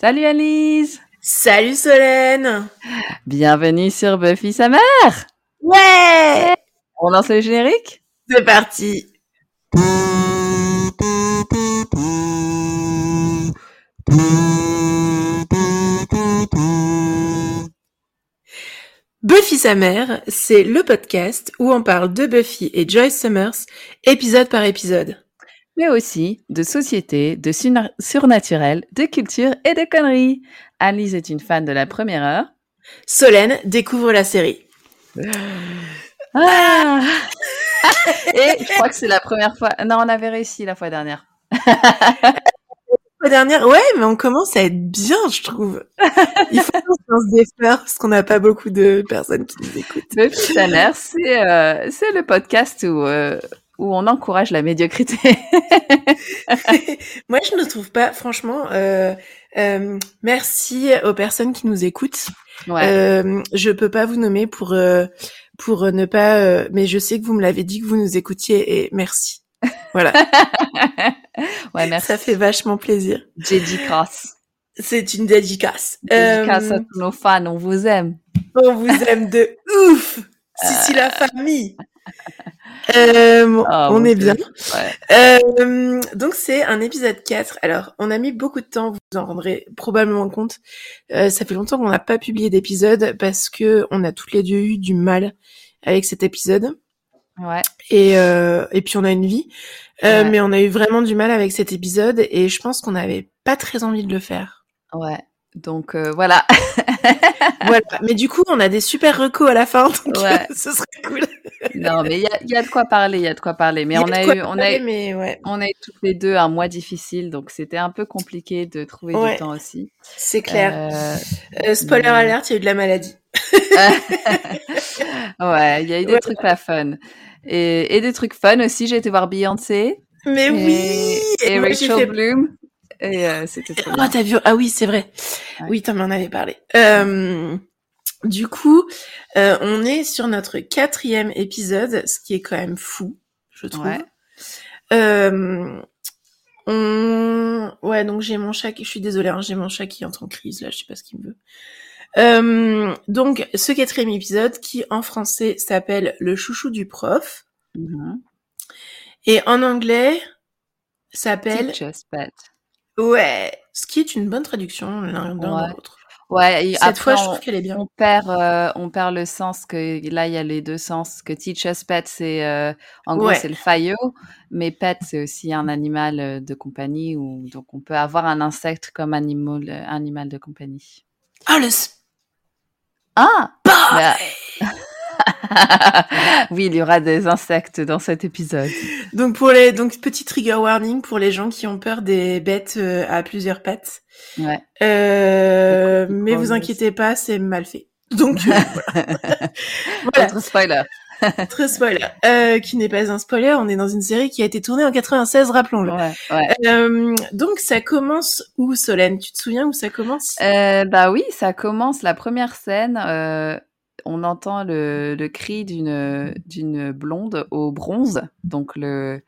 Salut Alice. Salut Solène. Bienvenue sur Buffy sa mère Ouais. On lance le générique? C'est parti. Buffy sa mère, c'est le podcast où on parle de Buffy et Joyce Summers, épisode par épisode. Mais aussi de société, de surnaturel, de culture et de conneries. Alice est une fan de la première heure. Solène découvre la série. Ah et je crois que c'est la première fois. Non, on avait réussi la fois dernière. La dernière, ouais, mais on commence à être bien, je trouve. Il faut qu'on se défaire parce qu'on n'a pas beaucoup de personnes qui nous écoutent. Le Tanner, c'est euh, c'est le podcast où euh, où on encourage la médiocrité. Moi, je ne trouve pas, franchement. Euh, euh, merci aux personnes qui nous écoutent. Ouais. Euh, je peux pas vous nommer pour euh, pour ne pas, mais je sais que vous me l'avez dit que vous nous écoutiez et merci. Voilà. ouais, merci. Ça fait vachement plaisir. Dédicace. C'est une dédicace. Dédicace à tous nos fans, on vous aime. On vous aime de ouf. Si, si, la famille. Euh, oh, on est bien. Ouais. Euh, donc c'est un épisode 4. Alors on a mis beaucoup de temps, vous en rendrez probablement compte. Euh, ça fait longtemps qu'on n'a pas publié d'épisode parce que on a toutes les deux eu du mal avec cet épisode. Ouais. Et, et puis on a une vie. Ouais. Mais on a eu vraiment du mal avec cet épisode et je pense qu'on n'avait pas très envie de le faire. Ouais. Donc euh, voilà. voilà. Mais du coup, on a des super recos à la fin, donc ouais. ce serait cool. non, mais il y a, y a, de quoi parler, il y a de quoi parler. Mais on a eu, on a, mais ouais. on a eu toutes les deux un mois difficile, donc c'était un peu compliqué de trouver ouais. du temps aussi. C'est clair. Euh, euh, spoiler alert, il y a eu de la maladie. ouais, il y a eu des trucs pas fun. Et, et, des trucs fun aussi. J'ai été voir Beyoncé. Mais et, oui. Et, Rachel fait... Bloom. Et euh, c'était trop oh, t'as vu Ah oui, c'est vrai. Ouais. Oui, t'en m'en avais parlé. Euh, du coup, euh, on est sur notre quatrième épisode, ce qui est quand même fou, je trouve. Ouais. Euh, on... Ouais, donc j'ai mon chat qui... Je suis désolée, hein, j'ai mon chat qui entre en crise, là, je sais pas ce qu'il me veut. Euh, donc, ce quatrième épisode, qui en français s'appelle Le chouchou du prof. Mm -hmm. Et en anglais, s'appelle... Teacher's Pet. Ouais, ce qui est une bonne traduction l'un ouais. l'autre. Ouais, et Cette après, fois, je trouve qu'elle est bien. On perd, euh, on perd le sens que là, il y a les deux sens. Que teacher's pet, c'est euh, en gros, Ouais. c'est le faillot, mais pet, c'est aussi un animal euh, de compagnie. Ou, donc, on peut avoir un insecte comme animal, animal de compagnie. Ah, le Ah Bah, Oui, il y aura des insectes dans cet épisode. Donc pour les donc petit trigger warning pour les gens qui ont peur des bêtes euh, à plusieurs pattes. Ouais. Euh, mais vous inquiétez pas, c'est mal fait. Donc euh, voilà. voilà. Autre spoiler. Très spoiler. Euh, qui n'est pas un spoiler, on est dans une série qui a été tournée en 96, rappelons-le. Ouais, ouais. Euh, donc ça commence où, Solène? Tu te souviens où ça commence? Euh, bah oui, ça commence la première scène. On entend le, le cri d'une d'une blonde au bronze, donc le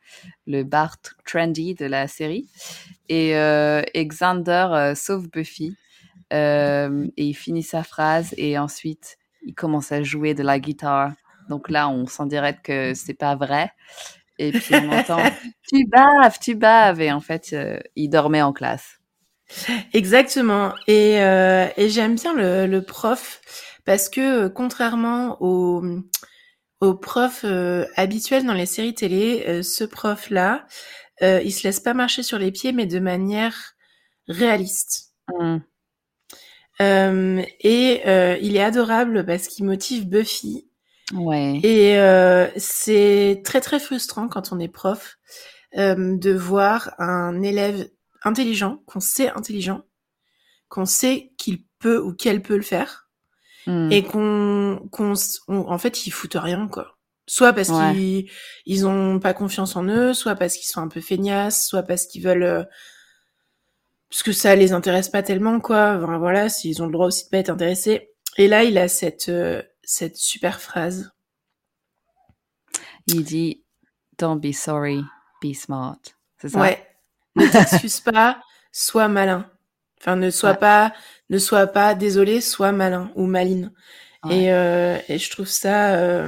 le Bart trendy de la série, et, euh, et Xander euh, sauve Buffy euh, et il finit sa phrase et ensuite il commence à jouer de la guitare. Donc là, on sent direct que c'est pas vrai. Et puis on entend tu baves, tu baves et en fait il dormait en classe. Exactement. Et, et j'aime bien le, le prof parce que euh, contrairement aux, aux profs euh, habituels dans les séries télé, euh, ce prof-là, euh, il se laisse pas marcher sur les pieds, mais de manière réaliste. Mm. Euh, et il est adorable parce qu'il motive Buffy. Ouais. Et c'est très très frustrant quand on est prof de voir un élève intelligent, qu'on sait intelligent, qu'on sait qu'il peut ou qu'elle peut le faire, Mm. et qu'on, qu'on, en fait, ils foutent rien, quoi. Soit parce Ouais. qu'ils, ils ont pas confiance en eux, soit parce qu'ils sont un peu feignasses, soit parce qu'ils veulent, euh, parce que ça les intéresse pas tellement, quoi. Enfin, voilà, s'ils ont le droit aussi de pas être intéressés. Et là, il a cette, euh, cette super phrase. Il dit Don't be sorry, be smart. C'est ça? Ouais. Ne t'excuse pas, sois malin. Enfin, ne sois pas, ne sois pas désolé, sois malin ou maline. Et, et, je trouve ça.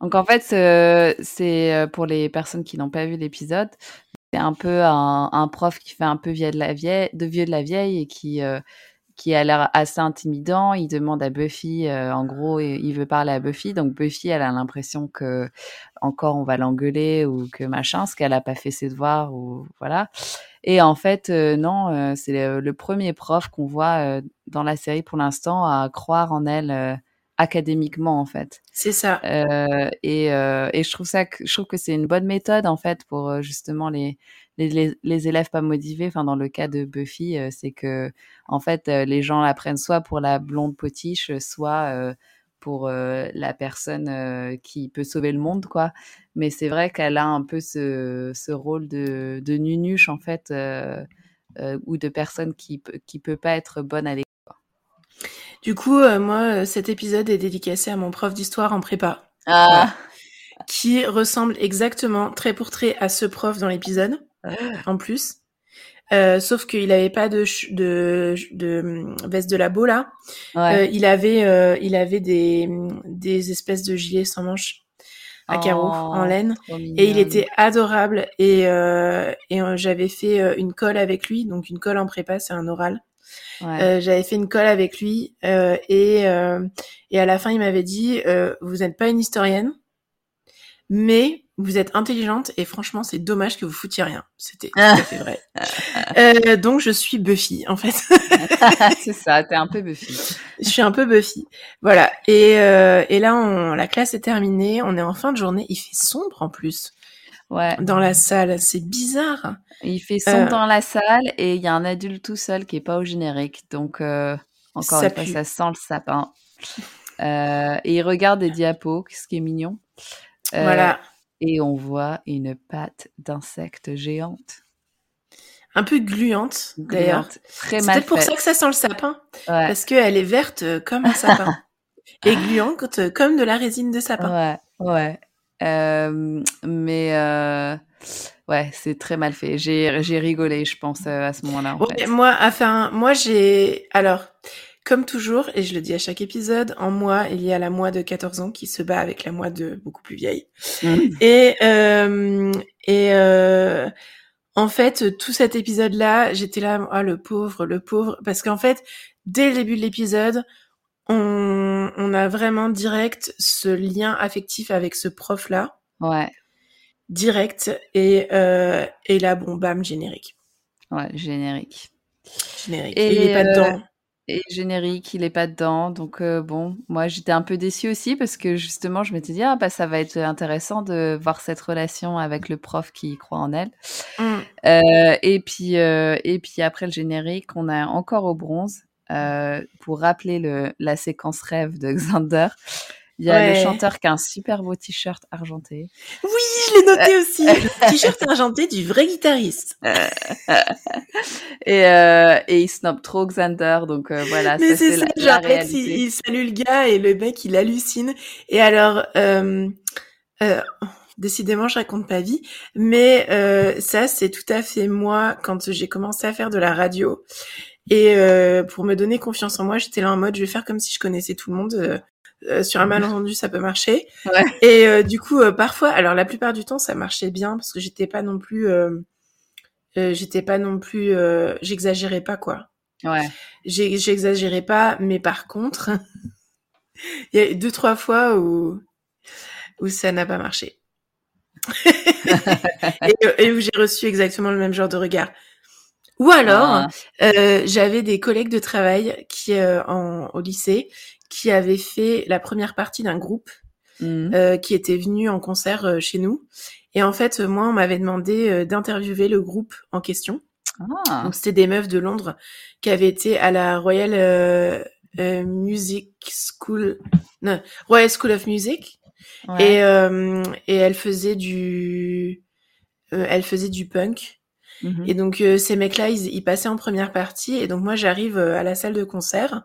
Donc en fait, c'est pour les personnes qui n'ont pas vu l'épisode, c'est un peu un, un, prof qui fait un peu vieux de la vieille, de vieux de la vieille et qui qui a l'air assez intimidant. Il demande à Buffy, euh, en gros, il veut parler à Buffy. Donc Buffy, elle a l'impression que encore on va l'engueuler ou que machin, ce qu'elle a pas fait ses devoirs ou voilà. Et en fait, euh, non, euh, c'est le, premier prof qu'on voit dans la série pour l'instant à croire en elle académiquement en fait. C'est ça. et, et je trouve ça, je trouve que c'est une bonne méthode en fait pour justement les les, élèves pas motivés, enfin dans le cas de Buffy, euh, c'est que en fait euh, les gens la prennent soit pour la blonde potiche, soit euh, pour la personne qui peut sauver le monde, quoi. Mais c'est vrai qu'elle a un peu ce, ce rôle de, de, nunuche en fait, ou de personne qui qui peut pas être bonne à l'école. Du coup, moi, cet épisode est dédicacé à mon prof d'histoire en prépa. Ah. Qui ressemble exactement, trait pour trait, à ce prof dans l'épisode en plus. Euh, sauf qu'il avait pas de, de, de veste de labo là. Euh, il avait, euh, il avait des, des espèces de gilets sans manches à carreaux en oh, laine et il était adorable. Et, et j'avais fait une colle avec lui. Donc une colle en prépa c'est un oral. J'avais fait une colle avec lui. Et et à la fin il m'avait dit vous n'êtes pas une historienne mais vous êtes intelligente et franchement, c'est dommage que vous foutiez rien. C'était tout à fait vrai. Euh, donc, je suis Buffy, en fait. c'est ça, t'es un peu Buffy. Je suis un peu Buffy. Voilà. Et, euh, et là, on, la classe est terminée. On est en fin de journée. Il fait sombre en plus. Ouais. Dans la salle. C'est bizarre. Il fait sombre euh, dans la salle et il y a un adulte tout seul qui est pas au générique. Donc, encore une fois, ça sent le sapin. Et il regarde des diapos, ce qui est mignon. voilà et on voit une patte d'insecte géante. Un peu gluante, d'ailleurs. C'est peut-être pour ça que ça sent le sapin. Parce qu'elle est verte euh, comme un sapin. et gluante euh, comme de la résine de sapin. Ouais, ouais. Euh, mais ouais, c'est très mal fait. J'ai rigolé, je pense, à ce moment-là. Moi, enfin, moi j'ai. Alors, comme toujours, et je le dis à chaque épisode, en moi, il y a la moi de 14 ans qui se bat avec la moi de beaucoup plus vieille. Mmh. Et, euh, et euh, en fait, tout cet épisode-là, j'étais là, ah, le pauvre, le pauvre, parce qu'en fait, dès le début de l'épisode, on, on a vraiment direct ce lien affectif avec ce prof-là. Ouais. Direct. Et, euh, et là, bon, bam, générique. Ouais, générique. Générique. Et, il est pas dedans. Et générique, il est pas dedans. Donc euh, bon, moi j'étais un peu déçue aussi parce que justement je m'étais dit ah bah ça va être intéressant de voir cette relation avec le prof qui croit en elle. Mmh. Euh, et puis euh, et puis après le générique, on a encore au bronze pour rappeler le, la séquence rêve de Xander. Il y a le chanteur qui a un super beau t-shirt argenté. Oui, je l'ai noté aussi. t-shirt argenté du vrai guitariste. et, euh, et il snob trop Xander, donc euh, voilà. Mais c'est ça, genre, il, salue le gars et le mec il hallucine. Et alors, euh, euh, décidément, je raconte pas vie, mais euh, ça c'est tout à fait moi quand j'ai commencé à faire de la radio. Et euh, pour me donner confiance en moi, j'étais là en mode, je vais faire comme si je connaissais tout le monde. Euh, sur un malentendu, ça peut marcher. Ouais. Et euh, du coup, euh, parfois, alors la plupart du temps, ça marchait bien parce que j'étais pas non plus, j'étais pas non plus, j'exagérais pas quoi. Ouais. J'exagérais pas, mais par contre, il y a deux trois fois où où ça n'a pas marché. et, où j'ai reçu exactement le même genre de regard. Ou alors, ah. j'avais des collègues de travail qui, en, au lycée, qui avait fait la première partie d'un groupe mmh. euh, qui était venu en concert euh, chez nous. Et en fait, moi, on m'avait demandé euh, d'interviewer le groupe en question. Ah. Donc, c'était des meufs de Londres qui avaient été à la Royal euh, Music School, non, Royal School of Music. Et, et elles faisaient du, elles faisaient du punk. Mmh et donc ces mecs-là, ils, ils, passaient en première partie. Et donc moi, j'arrive à la salle de concert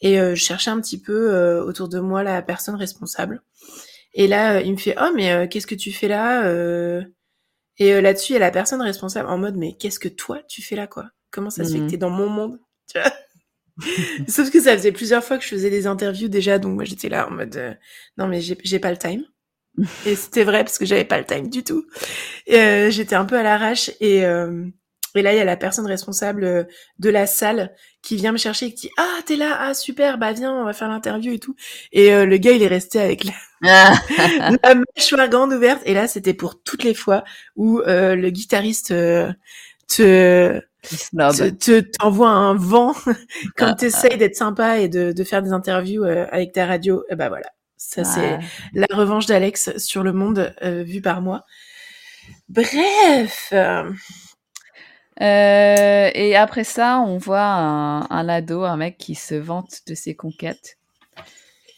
et euh, je cherchais un petit peu euh, autour de moi la personne responsable. Et là, euh, il me fait oh mais qu'est-ce que tu fais là Et là-dessus, il y a la personne responsable en mode mais qu'est-ce que toi tu fais là quoi? Comment ça se fait que mmh. t'es dans mon monde? Tu vois? Sauf que ça faisait plusieurs fois que je faisais des interviews déjà, donc moi j'étais là en mode euh, non mais j'ai pas le time. Et c'était vrai parce que j'avais pas le time du tout. Euh, j'étais un peu à l'arrache et euh, et là il y a la personne responsable euh, de la salle qui vient me chercher et qui dit ah t'es là ah super bah viens on va faire l'interview et tout et euh, le gars il est resté avec la, la mâchoire grande ouverte et là c'était pour toutes les fois où le guitariste te te t'envoie un vent quand tu essayes d'être sympa et de, de faire des interviews euh, avec ta radio. Et bah voilà, ça c'est la revanche d'Alex sur le monde euh, vu par moi. Bref. Euh, et après ça, on voit un, un, ado, un mec qui se vante de ses conquêtes.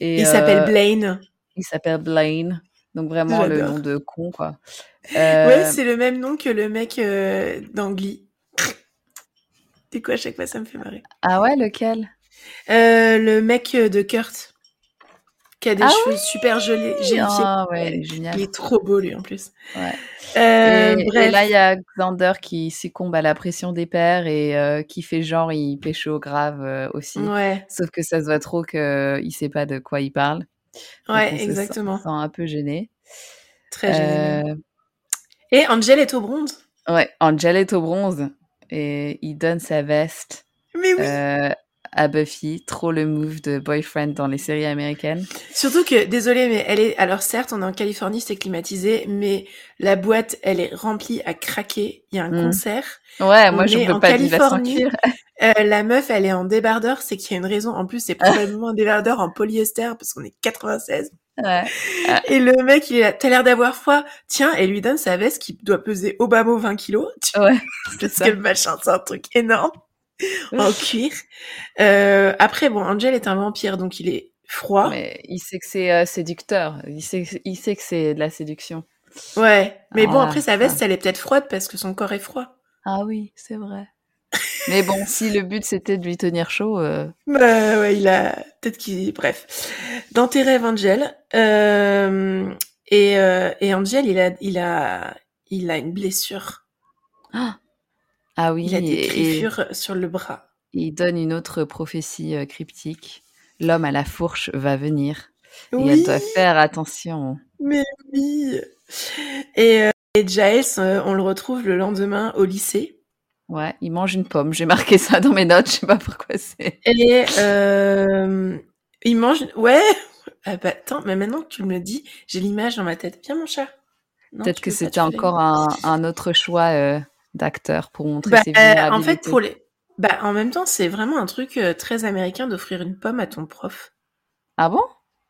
Et, il s'appelle Blaine. Il s'appelle Blaine. Donc vraiment le nom de con, quoi. Ouais, c'est le même nom que le mec d'Angly. C'est quoi à chaque fois ça me fait marrer. Ah ouais, lequel? Euh, Le mec de Kurt. Qui a des ah cheveux super jolis. Ah ouais, génial. Il est trop beau lui en plus. Ouais. Euh, et, bref. là, il y a Xander qui succombe à la pression des pères et euh, qui fait genre il pécho grave euh, aussi. Ouais. Sauf que ça se voit trop qu'il sait pas de quoi il parle. Ouais, exactement. Se sent un peu gêné. Très gêné. Et Angel est au bronze. Ouais, Angel est au bronze et il donne sa veste euh, à Buffy. Trop le move de boyfriend dans les séries américaines. Surtout que, désolé, mais elle est. Alors certes, on est en Californie, c'est climatisé, mais la boîte, elle est remplie à craquer. Il y a un mm. concert. Ouais, moi je peux pas Californie. Euh, la meuf, elle est en débardeur, c'est qu'il y a une raison. En plus, c'est probablement un débardeur en polyester parce qu'on est 96. Ouais. Et le mec, il a, t'as l'air d'avoir froid. Tiens, et lui donne sa veste qui doit peser au bas mot 20 kilos. Ouais. Parce que le machin, c'est un truc énorme. En cuir. Euh, après, bon, Angel est un vampire, donc il est froid. Mais il sait que c'est euh, séducteur. Il sait, il sait que c'est de la séduction. Ouais. Mais bon, ah, après, sa veste, elle est peut-être froide parce que son corps est froid. Ah oui, c'est vrai. Mais bon, si le but c'était de lui tenir chaud. Euh... Bah ouais, il a. Peut-être qu'il. Bref. Dans tes rêves, Angel. Euh... Et, euh... et Angel, il a, il, a... il a une blessure. Ah, ah oui. Il a des griffures sur le bras. Il donne une autre prophétie euh, cryptique. L'homme à la fourche va venir. Oui. Et elle doit faire attention. Mais oui. Et, euh, et Giles, euh, on le retrouve le lendemain au lycée. Ouais, il mange une pomme. J'ai marqué ça dans mes notes, je sais pas pourquoi c'est. Et euh, il mange. Ouais. Ah bah, attends, mais maintenant que tu me le dis, j'ai l'image dans ma tête. Viens mon chat. Peut-être que c'était encore un, un, autre choix euh, d'acteur pour montrer bah, ses vulnérabilités. En fait, pour les. Bah, en même temps, c'est vraiment un truc euh, très américain d'offrir une pomme à ton prof. Ah bon?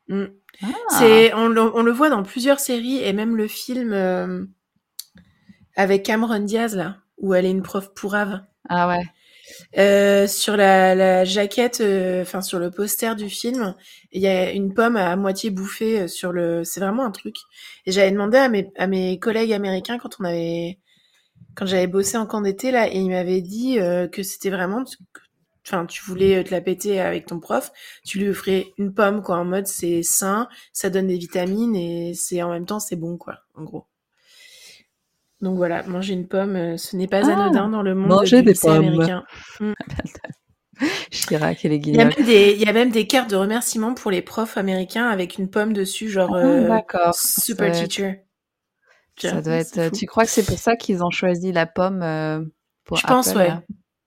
Mm. ah. C'est, on le, on le, voit dans plusieurs séries et même le film euh, avec Cameron Diaz là où elle est une prof pourrave. Ah ouais. Euh, sur la, la jaquette, euh, enfin sur le poster du film, il y a une pomme à, moitié bouffée sur le. C'est vraiment un truc. Et j'avais demandé à mes, à mes collègues américains quand on avait, quand j'avais bossé en camp d'été là, et ils m'avaient dit euh, que c'était vraiment, enfin tu voulais te la péter avec ton prof, tu lui offrais une pomme quoi, en mode c'est sain, ça donne des vitamines et c'est en même temps c'est bon quoi, en gros. Donc voilà, manger une pomme, euh, ce n'est pas ah, anodin dans le monde manger des pommes. américain. Mm. Chirac et les Il y, a même des, il y a même des cartes de remerciement pour les profs américains avec une pomme dessus, genre euh, super teacher. Ça doit être. Tu crois que c'est pour ça qu'ils ont choisi la pomme euh, pour Je pense, ouais.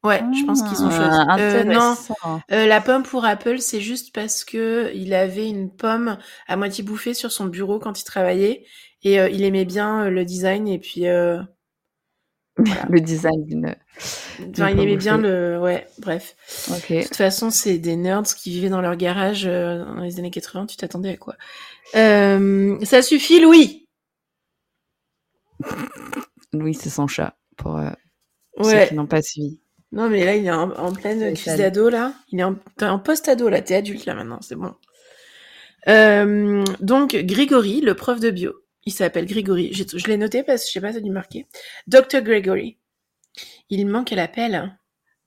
Ouais, je pense qu'ils ont ah, choisi. Euh, non, euh, la pomme pour Apple, c'est juste parce que il avait une pomme à moitié bouffée sur son bureau quand il travaillait et euh, il aimait bien euh, le design et puis euh, voilà. le design d'une. Enfin, il aimait bien le. Ouais, bref. Okay. De toute façon, c'est des nerds qui vivaient dans leur garage dans les années 80. Tu t'attendais à quoi? Ça suffit, Louis Louis, c'est son chat pour ouais. ceux qui n'ont pas suivi. Non, mais là, il est en, en pleine crise d'ado, là. Il est en, en post-ado, là. T'es adulte, là, maintenant. C'est bon. Euh, donc, Grégory, le prof de bio. Il s'appelle Grégory. Je l'ai noté parce que je sais pas, ça a dû marquer. Dr. Gregory. Il manque à l'appel.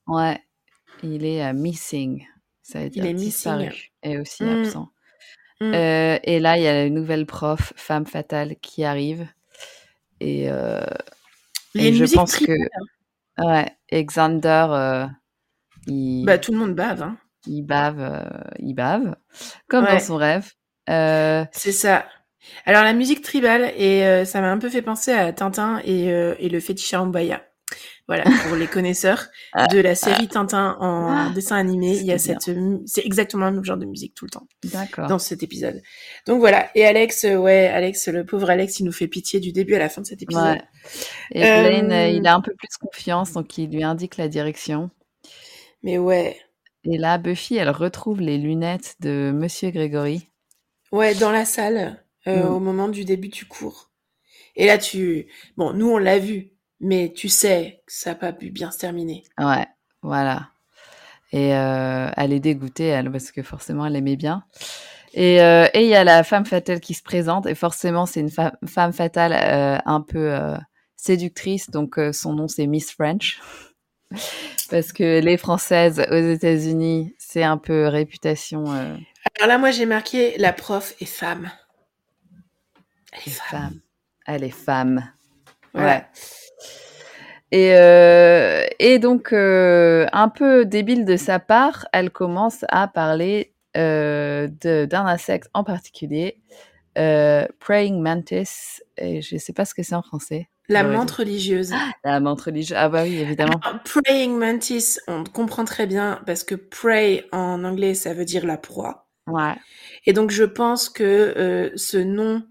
Ouais. Il est uh, missing. Ça veut dire il est disparu. missing. Et aussi mm. absent. Mm. Euh, et là, il y a la nouvelle prof, femme fatale, qui arrive. Et, euh, et je pense que. Ouais. Et Xander, euh, Bah, tout le monde bave. Hein. Il bave, il bave, comme dans son rêve. C'est ça. Alors la musique tribale, et ça m'a un peu fait penser à Tintin et, et le fétiche à voilà, pour les connaisseurs ah. de la série Tintin en ah. dessin animé, il y a cette, c'est exactement le même genre de musique tout le temps. D'accord. Dans cet épisode. Donc voilà. Et Alex, euh, ouais, Alex, le pauvre Alex, il nous fait pitié du début à la fin de cet épisode. Ouais. Et Blaine, euh, il a un peu plus confiance, donc il lui indique la direction. Mais ouais. Et là, Buffy, elle retrouve les lunettes de Monsieur Grégory. Ouais, dans la salle, euh, mm. au moment du début du cours. Et là, tu, bon, nous on l'a vu, mais tu sais que ça n'a pas pu bien se terminer. Ouais, voilà. Et euh, elle est dégoûtée, elle, parce que forcément, elle aimait bien. Et euh, il y a la femme fatale qui se présente, et forcément, c'est une femme fatale euh, un peu séductrice, donc son nom, c'est Miss French. parce que les Françaises aux États-Unis, c'est un peu réputation. Alors là, moi, j'ai marqué la prof est femme. Elle est femme. Elle est femme. Ouais. Et, euh, et donc, euh, un peu débile de sa part, elle commence à parler euh, d'un insecte en particulier, Praying Mantis, et je ne sais pas ce que c'est en français. La menthe religieuse. la menthe religieuse, ah bah oui, évidemment. praying Mantis, on comprend très bien, parce que pray en anglais, ça veut dire la proie. Ouais. Et donc, je pense que ce nom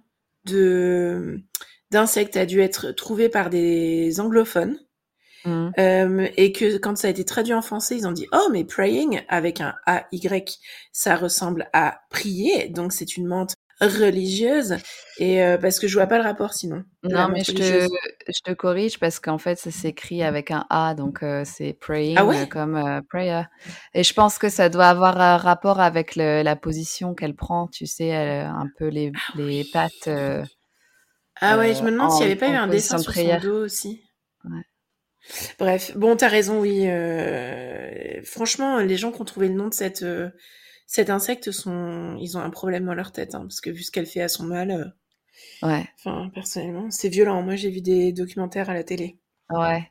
de d'insecte a dû être trouvé par des anglophones. Mmh. Euh, et que quand ça a été traduit en français, ils ont dit oh mais praying avec un A Y, ça ressemble à prier, donc c'est une menthe religieuse. Et euh, parce que je vois pas le rapport sinon. Non mais je te, je te, corrige parce qu'en fait ça s'écrit avec un A donc euh, c'est praying ah comme prayer. Et je pense que ça doit avoir un rapport avec le, la position qu'elle prend tu sais elle, un peu les, ah les pattes ah ouais, je me demande s'il n'y avait pas eu un dessin sur son dos aussi. Bref, bon, t'as raison, oui. Euh... Franchement, les gens qui ont trouvé le nom de cette, euh... cet insecte sont, ils ont un problème dans leur tête, hein, parce que vu ce qu'elle fait à son mâle. Euh... Ouais. Enfin, personnellement, c'est violent. Moi, j'ai vu des documentaires à la télé. Ouais.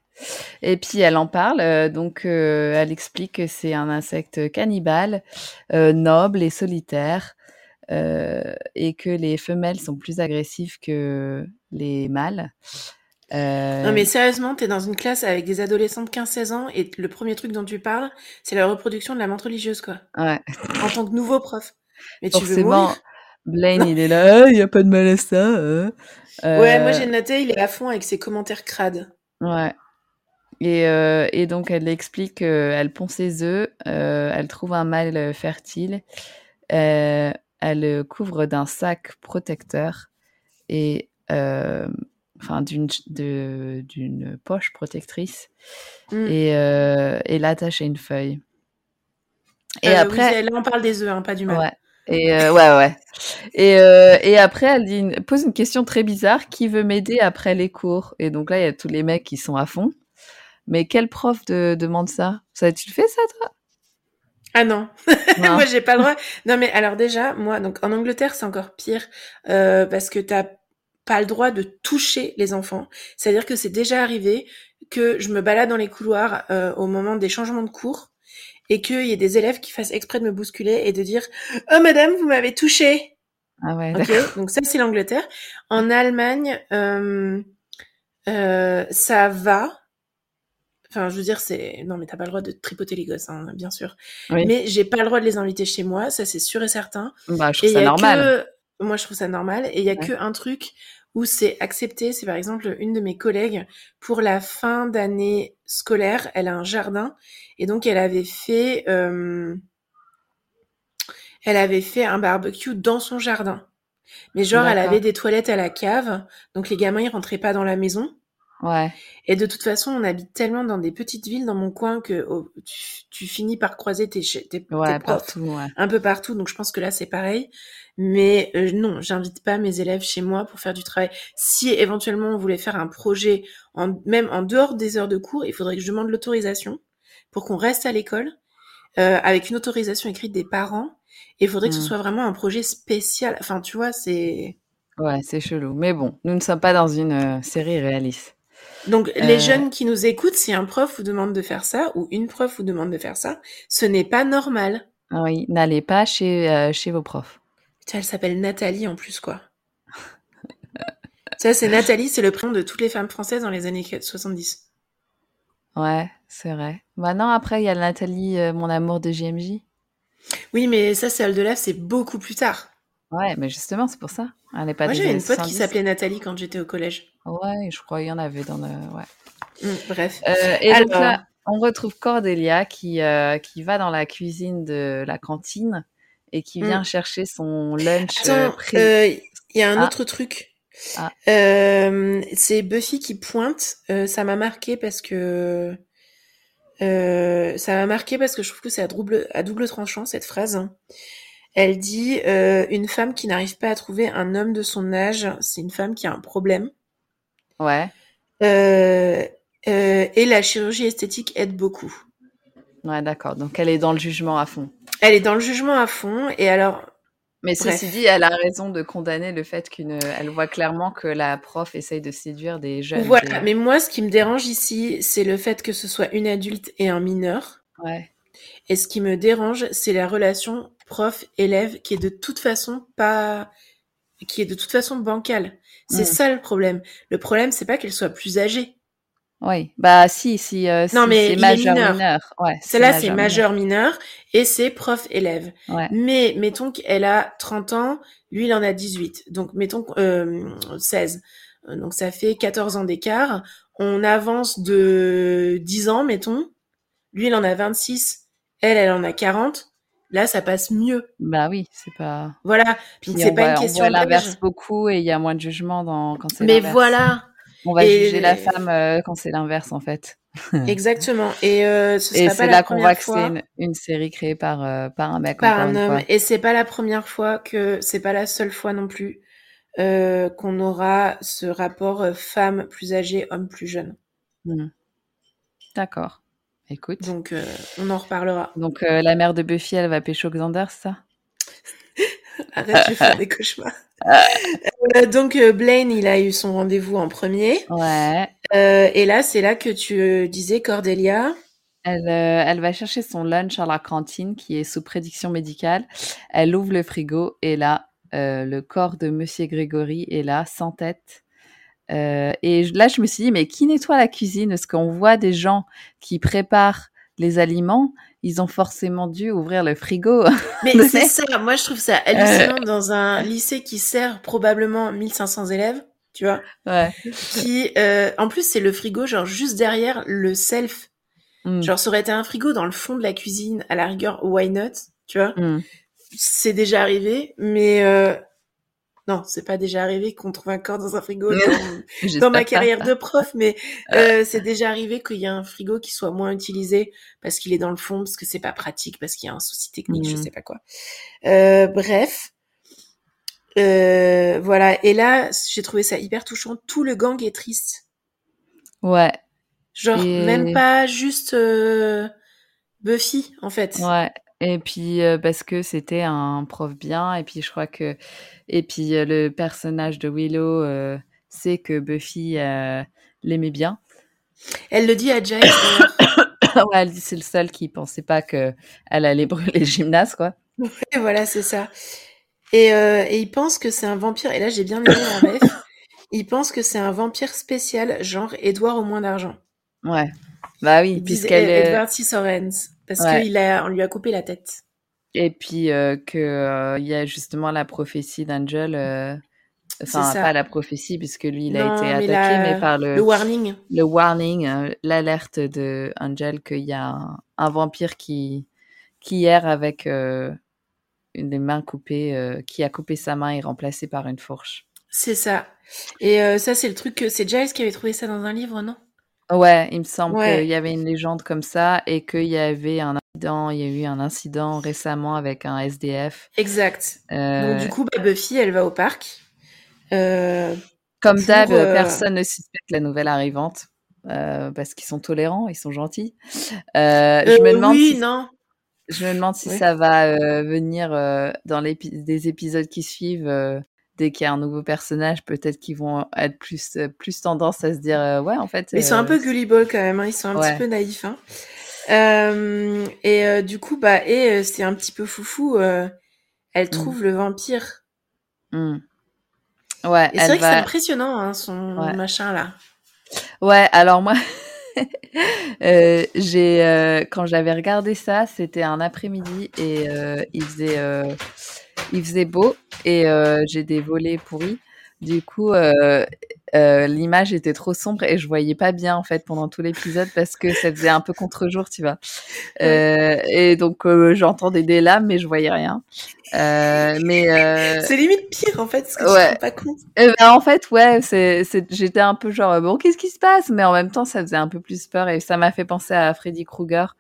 Et puis elle en parle, euh, donc euh, elle explique que c'est un insecte cannibale, euh, noble et solitaire, euh, et que les femelles sont plus agressives que les mâles. Euh... Non mais sérieusement, t'es dans une classe avec des adolescents de 15-16 ans et le premier truc dont tu parles, c'est la reproduction de la menthe religieuse quoi. Ouais. En tant que nouveau prof. Mais tu Forcément, veux Blaine il est là, il y a pas de mal à ça. Hein. Ouais, moi euh, j'ai noté, il est à fond avec ses commentaires crades. Ouais. Et, euh, et donc elle explique, elle pond ses œufs, elle trouve un mâle fertile. Euh, elle euh, couvre d'un sac protecteur et euh, enfin d'une d'une poche protectrice mm. et, euh, et l'attache à une feuille. Et après, là on parle des œufs, hein, pas du mal. Ouais. Et ouais, ouais. Et, et après, elle dit pose une question très bizarre qui veut m'aider après les cours? Et donc là, il y a tous les mecs qui sont à fond. Mais quel prof de, demande ça? Ça, tu le fais ça, toi? Ah non, moi j'ai pas le droit. Non mais alors déjà, moi donc en Angleterre c'est encore pire euh, parce que t'as pas le droit de toucher les enfants. C'est-à-dire que c'est déjà arrivé que je me balade dans les couloirs euh, au moment des changements de cours et qu'il y ait des élèves qui fassent exprès de me bousculer et de dire oh madame vous m'avez touché. Ah ouais. Ok, donc ça c'est l'Angleterre. En Allemagne, euh, euh, ça va Enfin, je veux dire, c'est non, mais t'as pas le droit de tripoter les gosses, hein, bien sûr. Mais j'ai pas le droit de les inviter chez moi, ça c'est sûr et certain. Bah, je trouve ça normal. Moi, je trouve ça normal. Et il y a que un truc où c'est accepté. C'est par exemple une de mes collègues pour la fin d'année scolaire, elle a un jardin et donc elle avait fait, euh... elle avait fait un barbecue dans son jardin. Mais genre, elle avait des toilettes à la cave, donc les gamins ils rentraient pas dans la maison. Ouais. Et de toute façon, on habite tellement dans des petites villes dans mon coin que oh, tu, finis par croiser tes, tes, ouais, partout, ouais. un peu partout. Donc je pense que là c'est pareil. Mais euh, non, j'invite pas mes élèves chez moi pour faire du travail. Si éventuellement on voulait faire un projet, en, même en dehors des heures de cours, il faudrait que je demande l'autorisation pour qu'on reste à l'école euh, avec une autorisation écrite des parents. Et il faudrait que ce mmh. soit vraiment un projet spécial. Enfin, tu vois, c'est. Ouais, c'est chelou. Mais bon, nous ne sommes pas dans une euh, série réaliste. Donc, les jeunes qui nous écoutent, si un prof vous demande de faire ça, ou une prof vous demande de faire ça, ce n'est pas normal. Oui, n'allez pas chez, chez vos profs. Tiens, elle s'appelle Nathalie en plus, quoi. ça, c'est Nathalie, c'est le prénom de toutes les femmes françaises dans les années 70. Ouais, c'est vrai. Maintenant, bah après, il y a Nathalie, mon amour de JMJ. Oui, mais ça, celle de là, c'est beaucoup plus tard. Ouais, mais justement, c'est pour ça. Elle est pas Moi, j'avais une pote qui s'appelait Nathalie quand j'étais au collège. Ouais, je crois qu'il y en avait dans le. Ouais. Mmh, bref. Euh, et donc là, on retrouve Cordelia qui, euh, qui va dans la cuisine de la cantine et qui vient mmh. chercher son lunch. Euh, Attends, il y a un ah. autre truc. Ah. c'est Buffy qui pointe. ça m'a marqué parce que. ça m'a marqué parce que je trouve que c'est à double, à double tranchant cette phrase. Elle dit une femme qui n'arrive pas à trouver un homme de son âge, c'est une femme qui a un problème. Ouais. Euh, euh, et la chirurgie esthétique aide beaucoup. Ouais, d'accord. Donc elle est dans le jugement à fond. Elle est dans le jugement à fond. Et alors. Mais ceci dit, elle a raison de condamner le fait qu'une. Elle voit clairement que la prof essaye de séduire des jeunes. Voilà. Mais moi, ce qui me dérange ici, c'est le fait que ce soit une adulte et un mineur. Ouais. Et ce qui me dérange, c'est la relation prof-élève qui est de toute façon pas, qui est de toute façon bancale. C'est ça le problème. Le problème, c'est pas qu'elle soit plus âgée. Oui, bah si, si, euh, non, mais c'est majeur mineur. Ouais, Celle-là, c'est majeur mineur et c'est prof élève. Ouais. Mais mettons qu'elle a 30 ans, lui il en a 18. Donc mettons euh, 16. Donc ça fait 14 ans d'écart. On avance de 10 ans, mettons. Lui il en a 26, elle elle en a 40. Là, ça passe mieux. Bah oui, c'est pas. Voilà. Puis c'est pas une question. On l'inverse beaucoup et il y a moins de jugement dans quand c'est. Mais voilà. On va juger la femme euh, quand c'est l'inverse en fait. Exactement. Et euh, ce c'est là qu'on voit que c'est une, une, série créée par euh, par un mec. Par un homme. Et c'est pas la première fois que c'est pas la seule fois non plus euh, qu'on aura ce rapport femme plus âgée homme plus jeune. Mmh. D'accord. Écoute. Donc, euh, on en reparlera. Donc, euh, la mère de Buffy, elle va pécho Xander, ça? Arrête, je faire des cauchemars. Euh, donc, Blaine, il a eu son rendez-vous en premier. Ouais. et là, c'est là que tu disais, Cordelia. Elle, elle va chercher son lunch à la cantine qui est sous prédiction médicale. Elle ouvre le frigo et là, le corps de Monsieur Grégory est là, sans tête. Euh, et là, je me suis dit, mais qui nettoie la cuisine? Parce qu'on voit des gens qui préparent les aliments, ils ont forcément dû ouvrir le frigo. Mais c'est ça, moi je trouve ça hallucinant euh. dans un lycée qui sert probablement 1500 élèves, tu vois. Ouais. Qui, euh, en plus, c'est le frigo, genre juste derrière le self. Mm. Genre, ça aurait été un frigo dans le fond de la cuisine, à la rigueur, why not, tu vois? Mm. C'est déjà arrivé, mais non, c'est pas déjà arrivé qu'on trouve un corps dans un frigo dans, ma carrière de prof, mais euh, c'est déjà arrivé qu'il y a un frigo qui soit moins utilisé parce qu'il est dans le fond, parce que c'est pas pratique, parce qu'il y a un souci technique, je mmh. sais pas quoi. Euh, bref, euh, voilà. Et là, j'ai trouvé ça hyper touchant. Tout le gang est triste. Ouais. Genre même pas juste Buffy, en fait. Ouais. Et puis parce que c'était un prof bien, et puis je crois que, et puis le personnage de Willow sait que Buffy l'aimait bien. Elle le dit à Giles. ouais, elle dit c'est le seul qui pensait pas que elle allait brûler le gymnase, quoi. Ouais, voilà, c'est ça. Et, et, il pense que c'est un vampire. Et là, j'ai bien aimé la ref. il pense que c'est un vampire spécial, genre Edouard au moins d'argent. Ouais. Bah oui, puisqu'elle est. Edward. Sorens parce qu'on a, on lui a coupé la tête. Et puis euh, que euh, y a justement la prophétie d'Angel. Euh, enfin, pas la prophétie puisque lui il a été attaqué, mais par le, le warning. Le warning, l'alerte de Angel qu'il y a un, vampire qui qui erre avec une des mains coupées, qui a coupé sa main et remplacé par une fourche. C'est ça. Et ça, c'est le truc que c'est Giles qui avait trouvé ça dans un livre, non? Ouais, il me semble qu'il y avait une légende comme ça et qu'il y avait un incident, il y a eu un incident récemment avec un SDF. Exact. Donc du euh, coup, bah, Buffy, elle va au parc. Euh, comme d'hab, euh, personne ne suspecte la nouvelle arrivante parce qu'ils sont tolérants, ils sont gentils. je me demande oui, si... non. Je me demande si ça va venir dans des épisodes qui suivent dès qu'il y a un nouveau personnage, peut-être qu'ils vont être plus, plus tendance à se dire ouais, en fait. ils sont un peu gullible quand même, hein, ils sont un petit peu naïfs. Hein. et du coup, bah, et c'est un petit peu foufou. elle mmh. trouve le vampire. Mmh. Ouais. Et c'est vrai que c'est impressionnant, hein, son machin là. Ouais, alors moi, euh, j'ai euh, quand j'avais regardé ça, c'était un après-midi et euh, il faisait euh, il faisait beau et euh, j'ai des volets pourris. Du coup, euh, euh, l'image était trop sombre et je voyais pas bien en fait pendant tout l'épisode parce que ça faisait un peu contre-jour, tu vois. Euh, et donc euh, j'entendais des lames mais je voyais rien. Mais c'est limite pire en fait, parce que ouais. tu pas compte. ben, en fait, ouais, c'est, j'étais un peu genre bon, qu'est-ce qui se passe? Mais en même temps, ça faisait un peu plus peur et ça m'a fait penser à Freddy Krueger.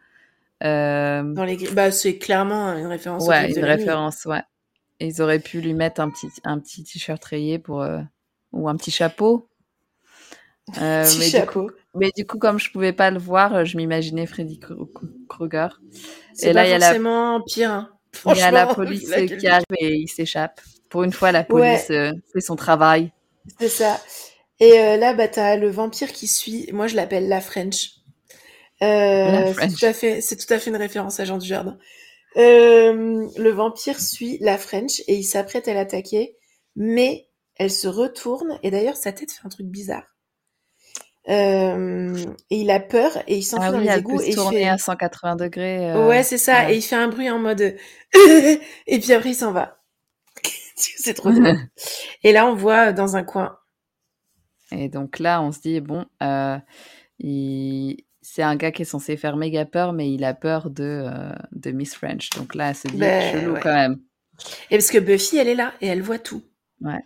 Dans les, bah c'est clairement une référence. Ouais, une référence, ouais ils auraient pu lui mettre un petit, un petit t-shirt rayé pour, euh, ou un petit chapeau. Euh, petit mais, chapeau. Du coup, mais du coup, comme je pouvais pas le voir, je m'imaginais Freddy Krueger. Et là, il y a la... pire. Hein. Il y a la police qui arrive et il s'échappe. Pour une fois, la police euh, fait son travail. C'est ça. Et là, bah, t'as le vampire qui suit. Moi, je l'appelle la French. Euh, c'est tout à fait, c'est tout à fait une référence à Jean Dujardin. Euh, le vampire suit la French et il s'apprête à l'attaquer, mais elle se retourne et d'ailleurs sa tête fait un truc bizarre. Euh, et il a peur et il s'enfuit ah dans les égouts et il fait... à 180 degrés. Euh... Ouais, c'est ça. Ouais. Et il fait un bruit en mode et puis après il s'en va. c'est trop drôle. et là on voit dans un coin. Et donc là on se dit bon, il c'est un gars qui est censé faire méga peur, mais il a peur de, euh, de Miss French. Donc là, c'est bien ben, chelou ouais. quand même. Et parce que Buffy, elle est là et elle voit tout. Ouais.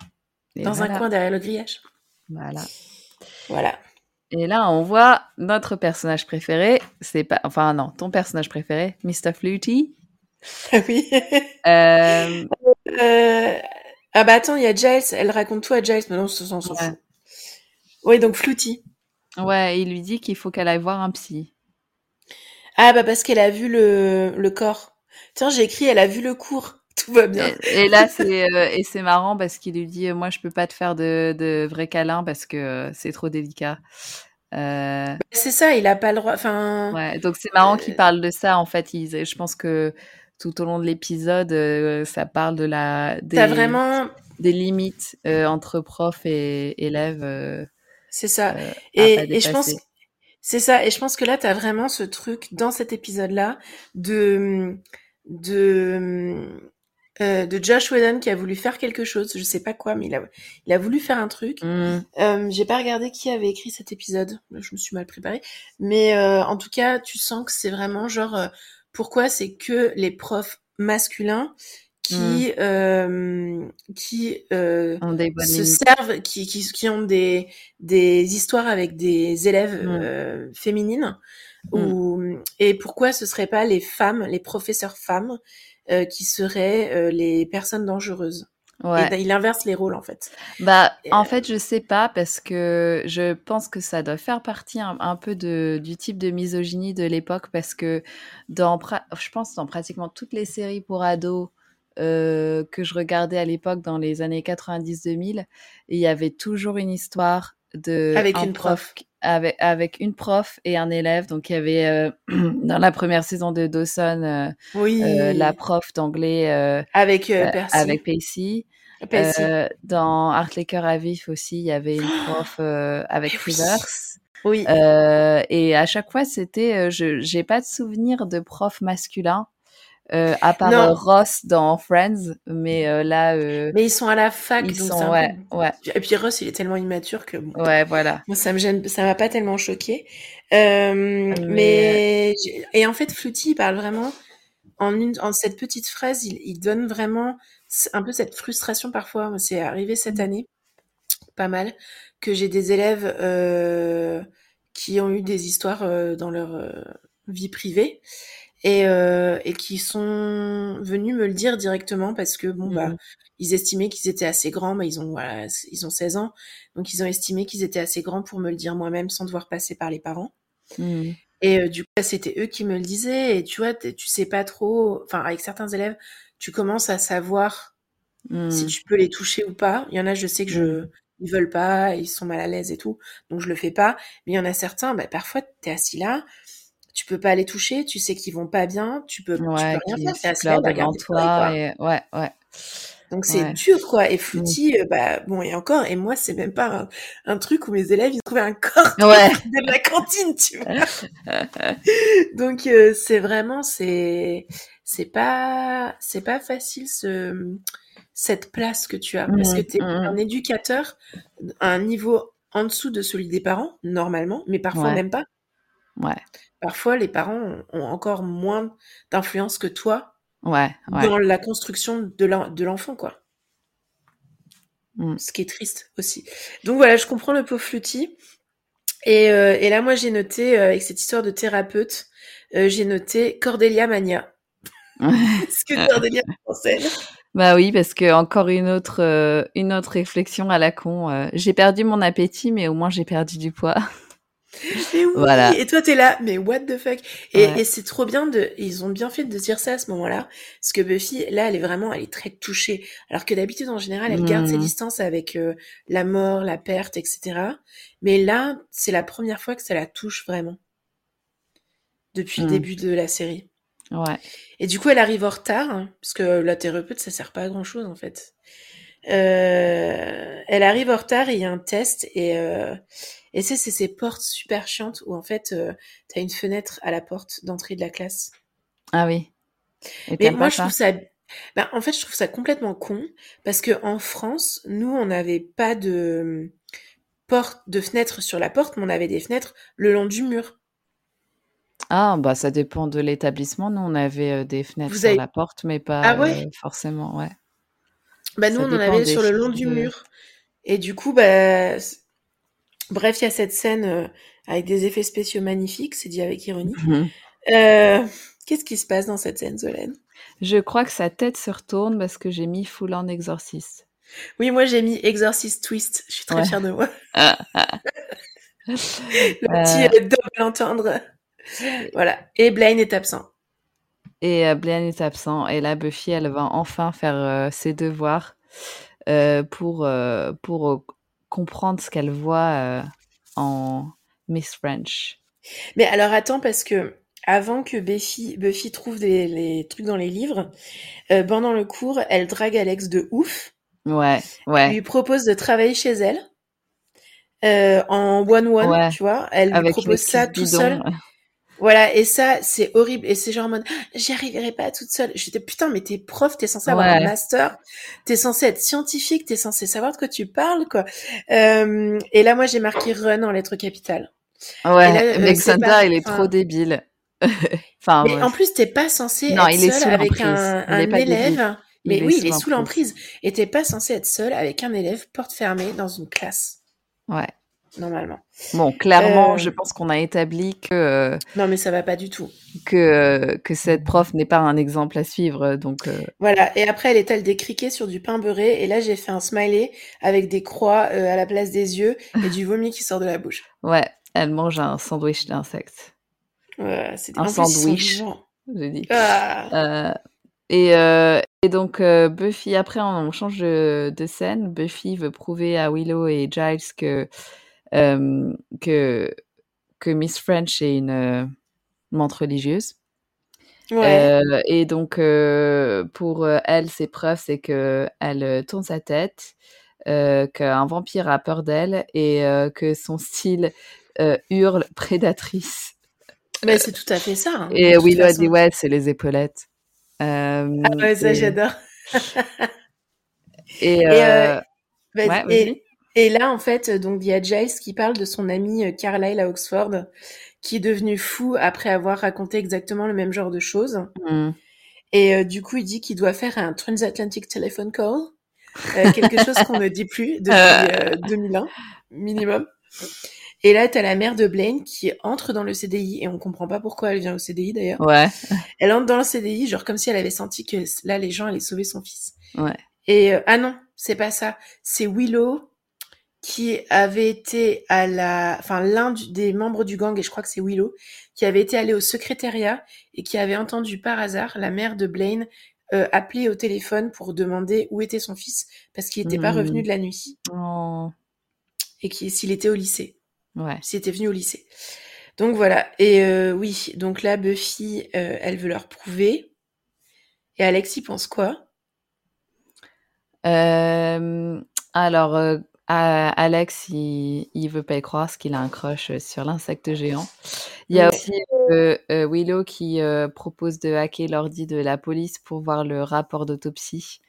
Et dans voilà. un coin derrière le grillage. Voilà. Voilà. Et là, on voit notre personnage préféré. C'est pas, enfin non, ton personnage préféré, Mr. Flutie. Ah oui. euh... Euh... Ah bah attends, il y a Giles. Elle raconte tout à Giles, mais non, ça s'en fout. Oui, donc Flutie. Ouais, il lui dit qu'il faut qu'elle aille voir un psy. Ah bah parce qu'elle a vu le, le corps. Tiens, j'ai écrit, elle a vu le cours. Tout va bien. Et, et là, c'est euh, et c'est marrant parce qu'il lui dit, moi, je peux pas te faire de, de vrais câlins parce que euh, c'est trop délicat. Euh... Bah, c'est ça, il a pas le droit. Enfin. Ouais, donc c'est marrant qu'il parle de ça. En fait, il, je pense que tout au long de l'épisode, euh, ça parle de la des, vraiment... des limites euh, entre prof et élève. C'est ça. Euh, et, et je pense c'est ça. Et je pense que là, tu as vraiment ce truc dans cet épisode-là de de euh, de Josh Whedon qui a voulu faire quelque chose. Je sais pas quoi, mais il a il a voulu faire un truc. Mmh. Euh, J'ai pas regardé qui avait écrit cet épisode. Je me suis mal préparée. Mais euh, en tout cas, tu sens que c'est vraiment genre pourquoi c'est que les profs masculins qui mmh. euh, qui euh, se servent, qui, qui, qui ont des des histoires avec des élèves mmh. euh, féminines mmh. ou et pourquoi ce serait pas les femmes, les professeurs femmes qui seraient les personnes dangereuses? Ouais. Et il inverse les rôles en fait. Bah, et en fait, je sais pas parce que je pense que ça doit faire partie un, un peu de, du type de misogynie de l'époque parce que dans, je pense dans pratiquement toutes les séries pour ados euh, que je regardais à l'époque dans les années 90-2000, il y avait toujours une histoire de avec une prof, prof avec avec une prof et un élève. Donc il y avait euh, dans la première saison de Dawson euh, oui. euh, la prof d'anglais euh, avec Percy. avec Pacey. Pacey. dans Art Laker à vif aussi, il y avait une prof avec Rivers. Oui. et à chaque fois, c'était, je j'ai pas de souvenir de prof masculin. Euh, à part euh, Ross dans Friends, mais euh, là. mais ils sont à la fac, ils donc sont, ouais, peu- ouais, Et puis Ross, il est tellement immature que bon, ouais, voilà. moi ça me gêne, ça m'a pas tellement choqué. Mais, et en fait, Fluty il parle vraiment en une, en cette petite phrase, il, il donne vraiment un peu cette frustration parfois. C'est arrivé cette année, pas mal, que j'ai des élèves qui ont eu des histoires dans leur vie privée et, euh, et qui sont venus me le dire directement parce que bon bah Mhm. ils estimaient qu'ils étaient assez grands, bah ils ont voilà, ils ont 16 ans, donc ils ont estimé qu'ils étaient assez grands pour me le dire moi-même sans devoir passer par les parents. Mhm. Et euh, du coup, c'était eux qui me le disaient. Et tu vois, t'es- tu sais pas trop. Enfin, avec certains élèves, tu commences à savoir si mmh. tu peux les toucher ou pas. Il y en a, je sais que je ils veulent pas, ils sont mal à l'aise et tout, donc je le fais pas. Mais il y en a certains, bah, parfois tu es assis là, tu peux pas les toucher, tu sais qu'ils vont pas bien, tu peux, tu peux rien faire, là, devant toi. Et... Ouais, ouais. Donc c'est dur quoi. Et Fluty, mmh. euh, bah bon et encore. Et moi c'est même pas un, truc où mes élèves ils trouvaient un corps ouais. de la cantine, tu vois. Donc euh, c'est vraiment c'est c'est pas c'est pas facile ce cette place que tu as parce que mmh, tu es mmh, un éducateur à un niveau en dessous de celui des parents normalement, mais parfois même pas. Ouais. Parfois les parents ont encore moins d'influence que toi Ouais, dans la construction de l'enfant, quoi. Mm. Ce qui est triste aussi. Donc voilà, je comprends le pauvre Fluty. Et, euh, et là, moi, j'ai noté, euh, avec cette histoire de thérapeute, euh, j'ai noté Cordelia Mania. Est-ce que Cordelia française Bah oui, parce que encore une autre, une autre réflexion à la con. j'ai perdu mon appétit, mais au moins j'ai perdu du poids. Voilà. Et toi, t'es là, mais what the fuck? Et, et c'est trop bien de, ils ont bien fait de dire ça à ce moment-là, parce que Buffy, là, elle est vraiment, elle est très touchée, alors que d'habitude, en général, elle garde ses mmh. distances avec euh, la mort, la perte, etc. Mais là, c'est la première fois que ça la touche vraiment depuis le mmh. début de la série. Ouais. Et du coup, elle arrive en retard, hein, parce que la thérapeute, ça sert pas à grand chose en fait. Euh, elle arrive en retard et il y a un test et euh, et c'est ces portes super chiantes où en fait euh, tu as une fenêtre à la porte d'entrée de la classe. Ah oui. Mais moi je trouve ça ben, en fait je trouve ça complètement con parce que en France nous on n'avait pas de porte de fenêtre sur la porte mais on avait des fenêtres le long du mur. Ah bah ça dépend de l'établissement. Nous on avait euh, des fenêtres sur la porte mais pas ah ouais? forcément ouais. Bah nous, on en avait sur le long du mur. Et du coup, bah, bref, il y a cette scène euh, avec des effets spéciaux magnifiques, c'est dit avec ironie. Mhm. Euh, qu'est-ce qui se passe dans cette scène, Zolène Je crois que sa tête se retourne parce que j'ai mis full en exorciste. Oui, moi j'ai mis exorcist twist. Je suis très fière de moi. le petit euh... double entendre. Voilà. Et Blaine est absent. Et euh, Blaine est absent. Et là, Buffy, elle va enfin faire euh, ses devoirs euh, pour, pour comprendre ce qu'elle voit en Miss French. Mais alors attends, parce que avant que Buffy, Buffy trouve les trucs dans les livres, pendant le cours, elle drague Alex de ouf. Ouais, ouais. Elle lui propose de travailler chez elle. en one-one, tu vois. Elle lui propose ça tout seul. Voilà, et ça, c'est horrible. Et c'est genre en mode, j'y arriverai pas toute seule. J'étais, putain, mais t'es prof, t'es censé avoir un master, t'es censé être scientifique, t'es censé savoir de quoi tu parles, quoi. Euh, et là, moi, j'ai marqué run en lettres capitales. Ouais, Alexander, il est trop débile. enfin, mais en plus, t'es pas censé non, être il seul avec un, un élève. Mais oui, il est sous l'emprise. Et t'es pas censé être seul avec un élève porte fermée dans une classe. Ouais normalement. Bon, clairement, euh, je pense qu'on a établi que. Euh, non, mais ça va pas du tout. Que, euh, que cette prof n'est pas un exemple à suivre, donc. Voilà. Et après, elle étale des criquets sur du pain beurré, et là, j'ai fait un smiley avec des croix à la place des yeux et du vomi qui sort de la bouche. Ouais, elle mange un sandwich d'insectes. Ouais, c'est un sandwich. J'ai dit. Ah. Et, et, donc Buffy, après on change de, de, scène. Buffy veut prouver à Willow et Giles que euh, que, que Miss French est une euh, montre religieuse. Ouais. Euh, et donc, pour elle, ses preuves, c'est qu'elle tourne sa tête, qu'un vampire a peur d'elle et que son style hurle prédatrice. Mais c'est tout à fait ça. Hein, et Willow a dit ouais, c'est les épaulettes. ah ouais, ça j'adore. et, et, ouais, et, et là, en fait, donc il y a Giles qui parle de son ami euh, Carlyle à Oxford, qui est devenu fou après avoir raconté exactement le même genre de choses. Mm. Et euh, du coup, il dit qu'il doit faire un transatlantic telephone call, euh, quelque chose qu'on ne dit plus depuis 2001 minimum. Et là, tu as la mère de Blaine qui entre dans le CDI et on comprend pas pourquoi elle vient au CDI d'ailleurs. Ouais. Elle entre dans le CDI, genre comme si elle avait senti que là, les gens allaient sauver son fils. Ouais. Et ah non, c'est pas ça. C'est Willow qui avait été à la, enfin l'un des membres du gang, et je crois que c'est Willow, qui avait été allé au secrétariat et qui avait entendu par hasard la mère de Blaine appelé au téléphone pour demander où était son fils parce qu'il n'était pas revenu mmh. de la nuit. Oh. Et s'il était au lycée. Ouais. S'il était venu au lycée. Donc voilà. Et oui, donc là, Buffy, elle veut leur prouver. Et Alex, il pense quoi? Alors, Alex, il, il veut pas y croire parce qu'il a un crush sur l'insecte géant. Il y a aussi euh, euh, Willow qui euh, propose de hacker l'ordi de la police pour voir le rapport d'autopsie.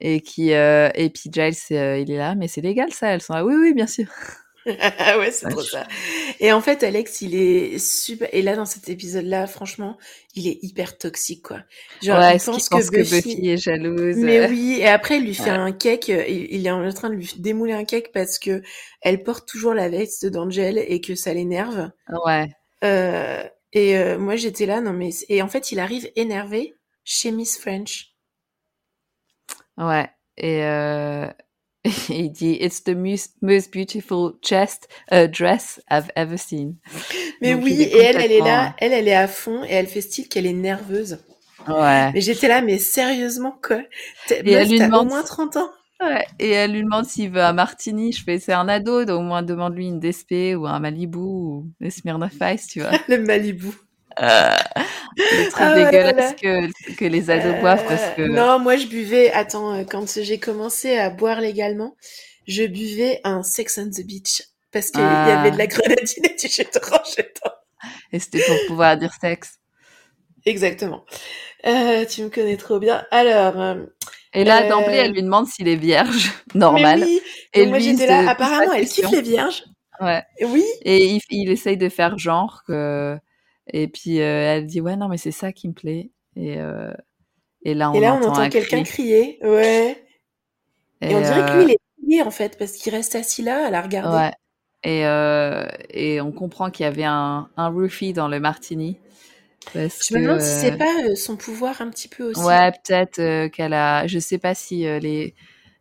Et qui et puis Giles, il est là, mais c'est légal ça Elles sont là, oui, oui, bien sûr. ouais, c'est trop ça. Et en fait, Alex, il est super. Et là, dans cet épisode-là, franchement, il est hyper toxique, quoi. Genre, ouais, il pense, que, Buffy... est jalouse. Mais oui, et après, il lui fait un cake. Il est en train de lui démouler un cake parce que elle porte toujours la veste d'Angel et que ça l'énerve. Ouais. Euh, et euh, moi, j'étais là, non mais... Et en fait, il arrive énervé chez Miss French. Ouais. Et... Euh... il dit It's the most, beautiful chest uh, dress I've ever seen. Mais oui, et elle, elle est là, elle, elle est à fond et elle fait style qu'elle est nerveuse. Ouais. Mais j'étais là, mais sérieusement, quoi? Et elle lui demande... au moins 30 ans. Ouais. Et elle lui demande s'il veut un martini. Je fais, c'est un ado, donc au moins demande-lui une DSP ou un Malibu ou des Smirnoff Ice, tu vois. le Malibu. Euh, le truc ah dégueulasse que, que les ados euh, boivent parce que. Non, moi je buvais. Attends, euh, quand j'ai commencé à boire légalement, je buvais un Sex on the Beach parce qu'il y avait de la ah. grenadine et du jus d'orange Et c'était pour pouvoir dire sexe. Exactement. Euh, tu me connais trop bien. Alors. et là, d'emblée, elle lui demande s'il est vierge, normal. Oui. Et moi, j'étais là. Apparemment, elle kiffe les vierges. Ouais. Oui. Et il, il, essaye de faire genre que et puis euh, elle dit ouais non mais c'est ça qui me plaît. Et, euh, et là on, et là, on entend, quelqu'un crier. Ouais. Et, on dirait que lui euh il est crié en fait parce qu'il reste assis là à la regarder. Ouais. Et, et on comprend qu'il y avait un, un roofie dans le martini. Parce je me demande si c'est pas son pouvoir un petit peu aussi. Ouais, peut-être qu'elle a. Je sais pas si les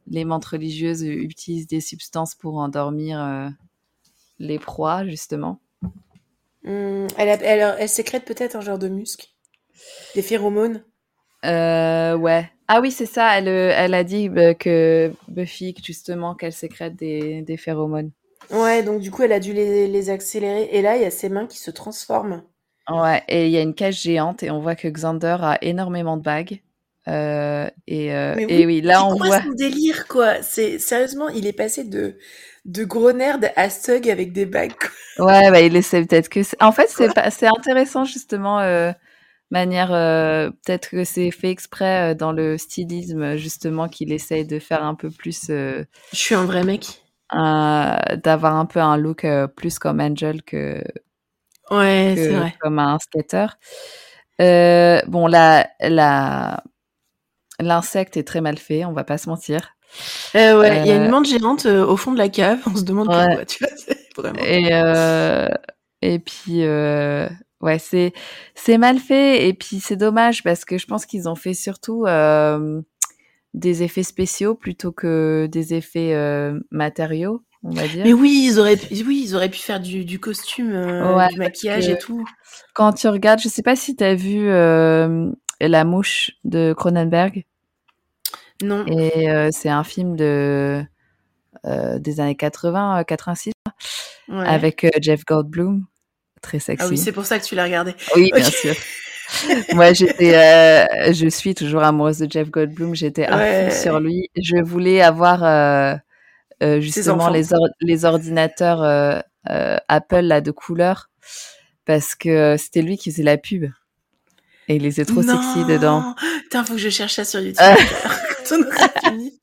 les menthes religieuses utilisent des substances pour endormir les proies justement. Mmh, elle, elle, elle, sécrète peut-être un genre de muscle Des phéromones euh, Ouais. Ah oui, c'est ça. Elle, elle a dit bah, que Buffy, justement, qu'elle sécrète des, des, phéromones. Ouais, donc du coup, elle a dû les, les, accélérer. Et là, il y a ses mains qui se transforment. Ouais, et il y a une cage géante et on voit que Xander a énormément de bagues. Euh, et, euh, oui, et, oui, là on voit son délire quoi? C'est sérieusement, il est passé de de gros nerd à Sug avec des bagues. Ouais, bah, il essaie peut-être que. En fait, c'est c'est intéressant justement. Euh, manière peut-être que c'est fait exprès dans le stylisme justement qu'il essaye de faire un peu plus. Je suis un vrai mec. D'avoir un peu un look plus comme Angel que. Ouais, c'est vrai. Comme un skater. bon, la la l'insecte est très mal fait, on va pas se mentir. Euh, ouais, il y a une euh, menthe géante euh, au fond de la cave. On se demande pourquoi, tu vois. Vraiment... Et, euh, et puis, ouais, c'est, c'est mal fait. Et puis, c'est dommage parce que je pense qu'ils ont fait surtout des effets spéciaux plutôt que des effets matériaux. On va dire. Mais oui, ils auraient, oui, ils auraient pu faire du, du costume, du maquillage et tout. Quand tu regardes, je sais pas si tu as vu La mouche de Cronenberg. Non. Et euh, c'est un film de euh, des années 80, 86, euh, avec Jeff Goldblum, très sexy. Ah oui, c'est pour ça que tu l'as regardé. Oui, bien sûr. Moi, j'étais, je suis toujours amoureuse de Jeff Goldblum. J'étais à fond sur lui. Je voulais avoir justement les, les ordinateurs Apple là de couleur parce que c'était lui qui faisait la pub. Et il était trop sexy dedans. Putain, faut que je cherche ça sur YouTube. Quand on aura fini.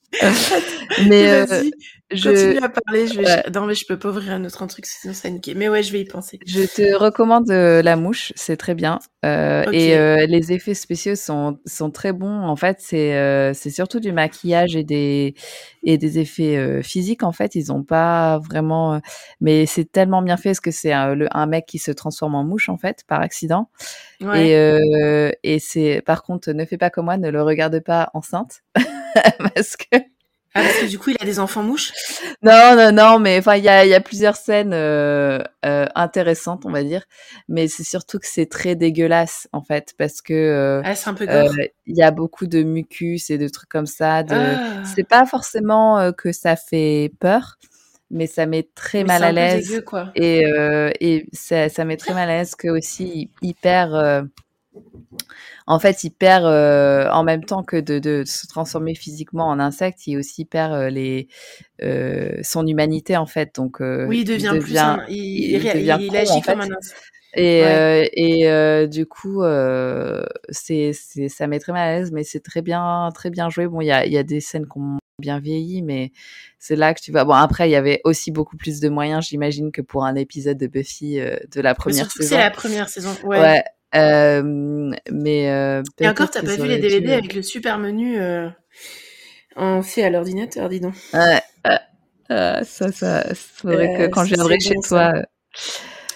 mais euh, je continue à parler. Je vais... Non, mais je peux pas ouvrir un autre truc, sinon ça niquer. Mais ouais, je vais y penser. Je te recommande euh, La Mouche, c'est très bien. Euh, Et euh, les effets spéciaux sont, sont très bons. En fait, c'est euh, c'est surtout du maquillage et des et des effets euh, physiques. En fait, ils ont pas vraiment. Mais c'est tellement bien fait parce que c'est un, un, mec qui se transforme en mouche en fait par accident. Ouais. Et et c'est par contre, ne fais pas comme moi, ne le regarde pas enceinte parce que Ah, parce que du coup, il a des enfants mouches? Non, non, non, mais enfin, il y a, y a plusieurs scènes euh, euh, intéressantes, on va dire. Mais c'est surtout que c'est très dégueulasse, en fait, parce que euh, ah, c'est un peu il y a beaucoup de mucus et de trucs comme ça. De... Ah. C'est pas forcément que ça fait peur, mais ça met très mal à l'aise. Et, et ça, ça met très mal à l'aise que aussi hyper en fait, il perd euh, en même temps que de, de, se transformer physiquement en insecte, il aussi perd euh, les euh, son humanité en fait. Donc oui, il devient, il plus un, il, il, devient il, agit comme un insecte. Et, ouais. et du coup, c'est ça met très mal à l'aise, mais c'est très bien très bien joué. Bon, il y a, y a des scènes qui ont bien vieilli, mais c'est là que tu vas. Bon, après, il y avait aussi beaucoup plus de moyens, j'imagine, que pour un épisode de Buffy de la première saison. C'est la première saison, ouais. ouais euh, mais euh, et encore, t'as pas vu les DVD avec le super menu euh, en fait à l'ordinateur, dis donc. Ouais, ça, ça, faudrait que quand je viendrai chez toi.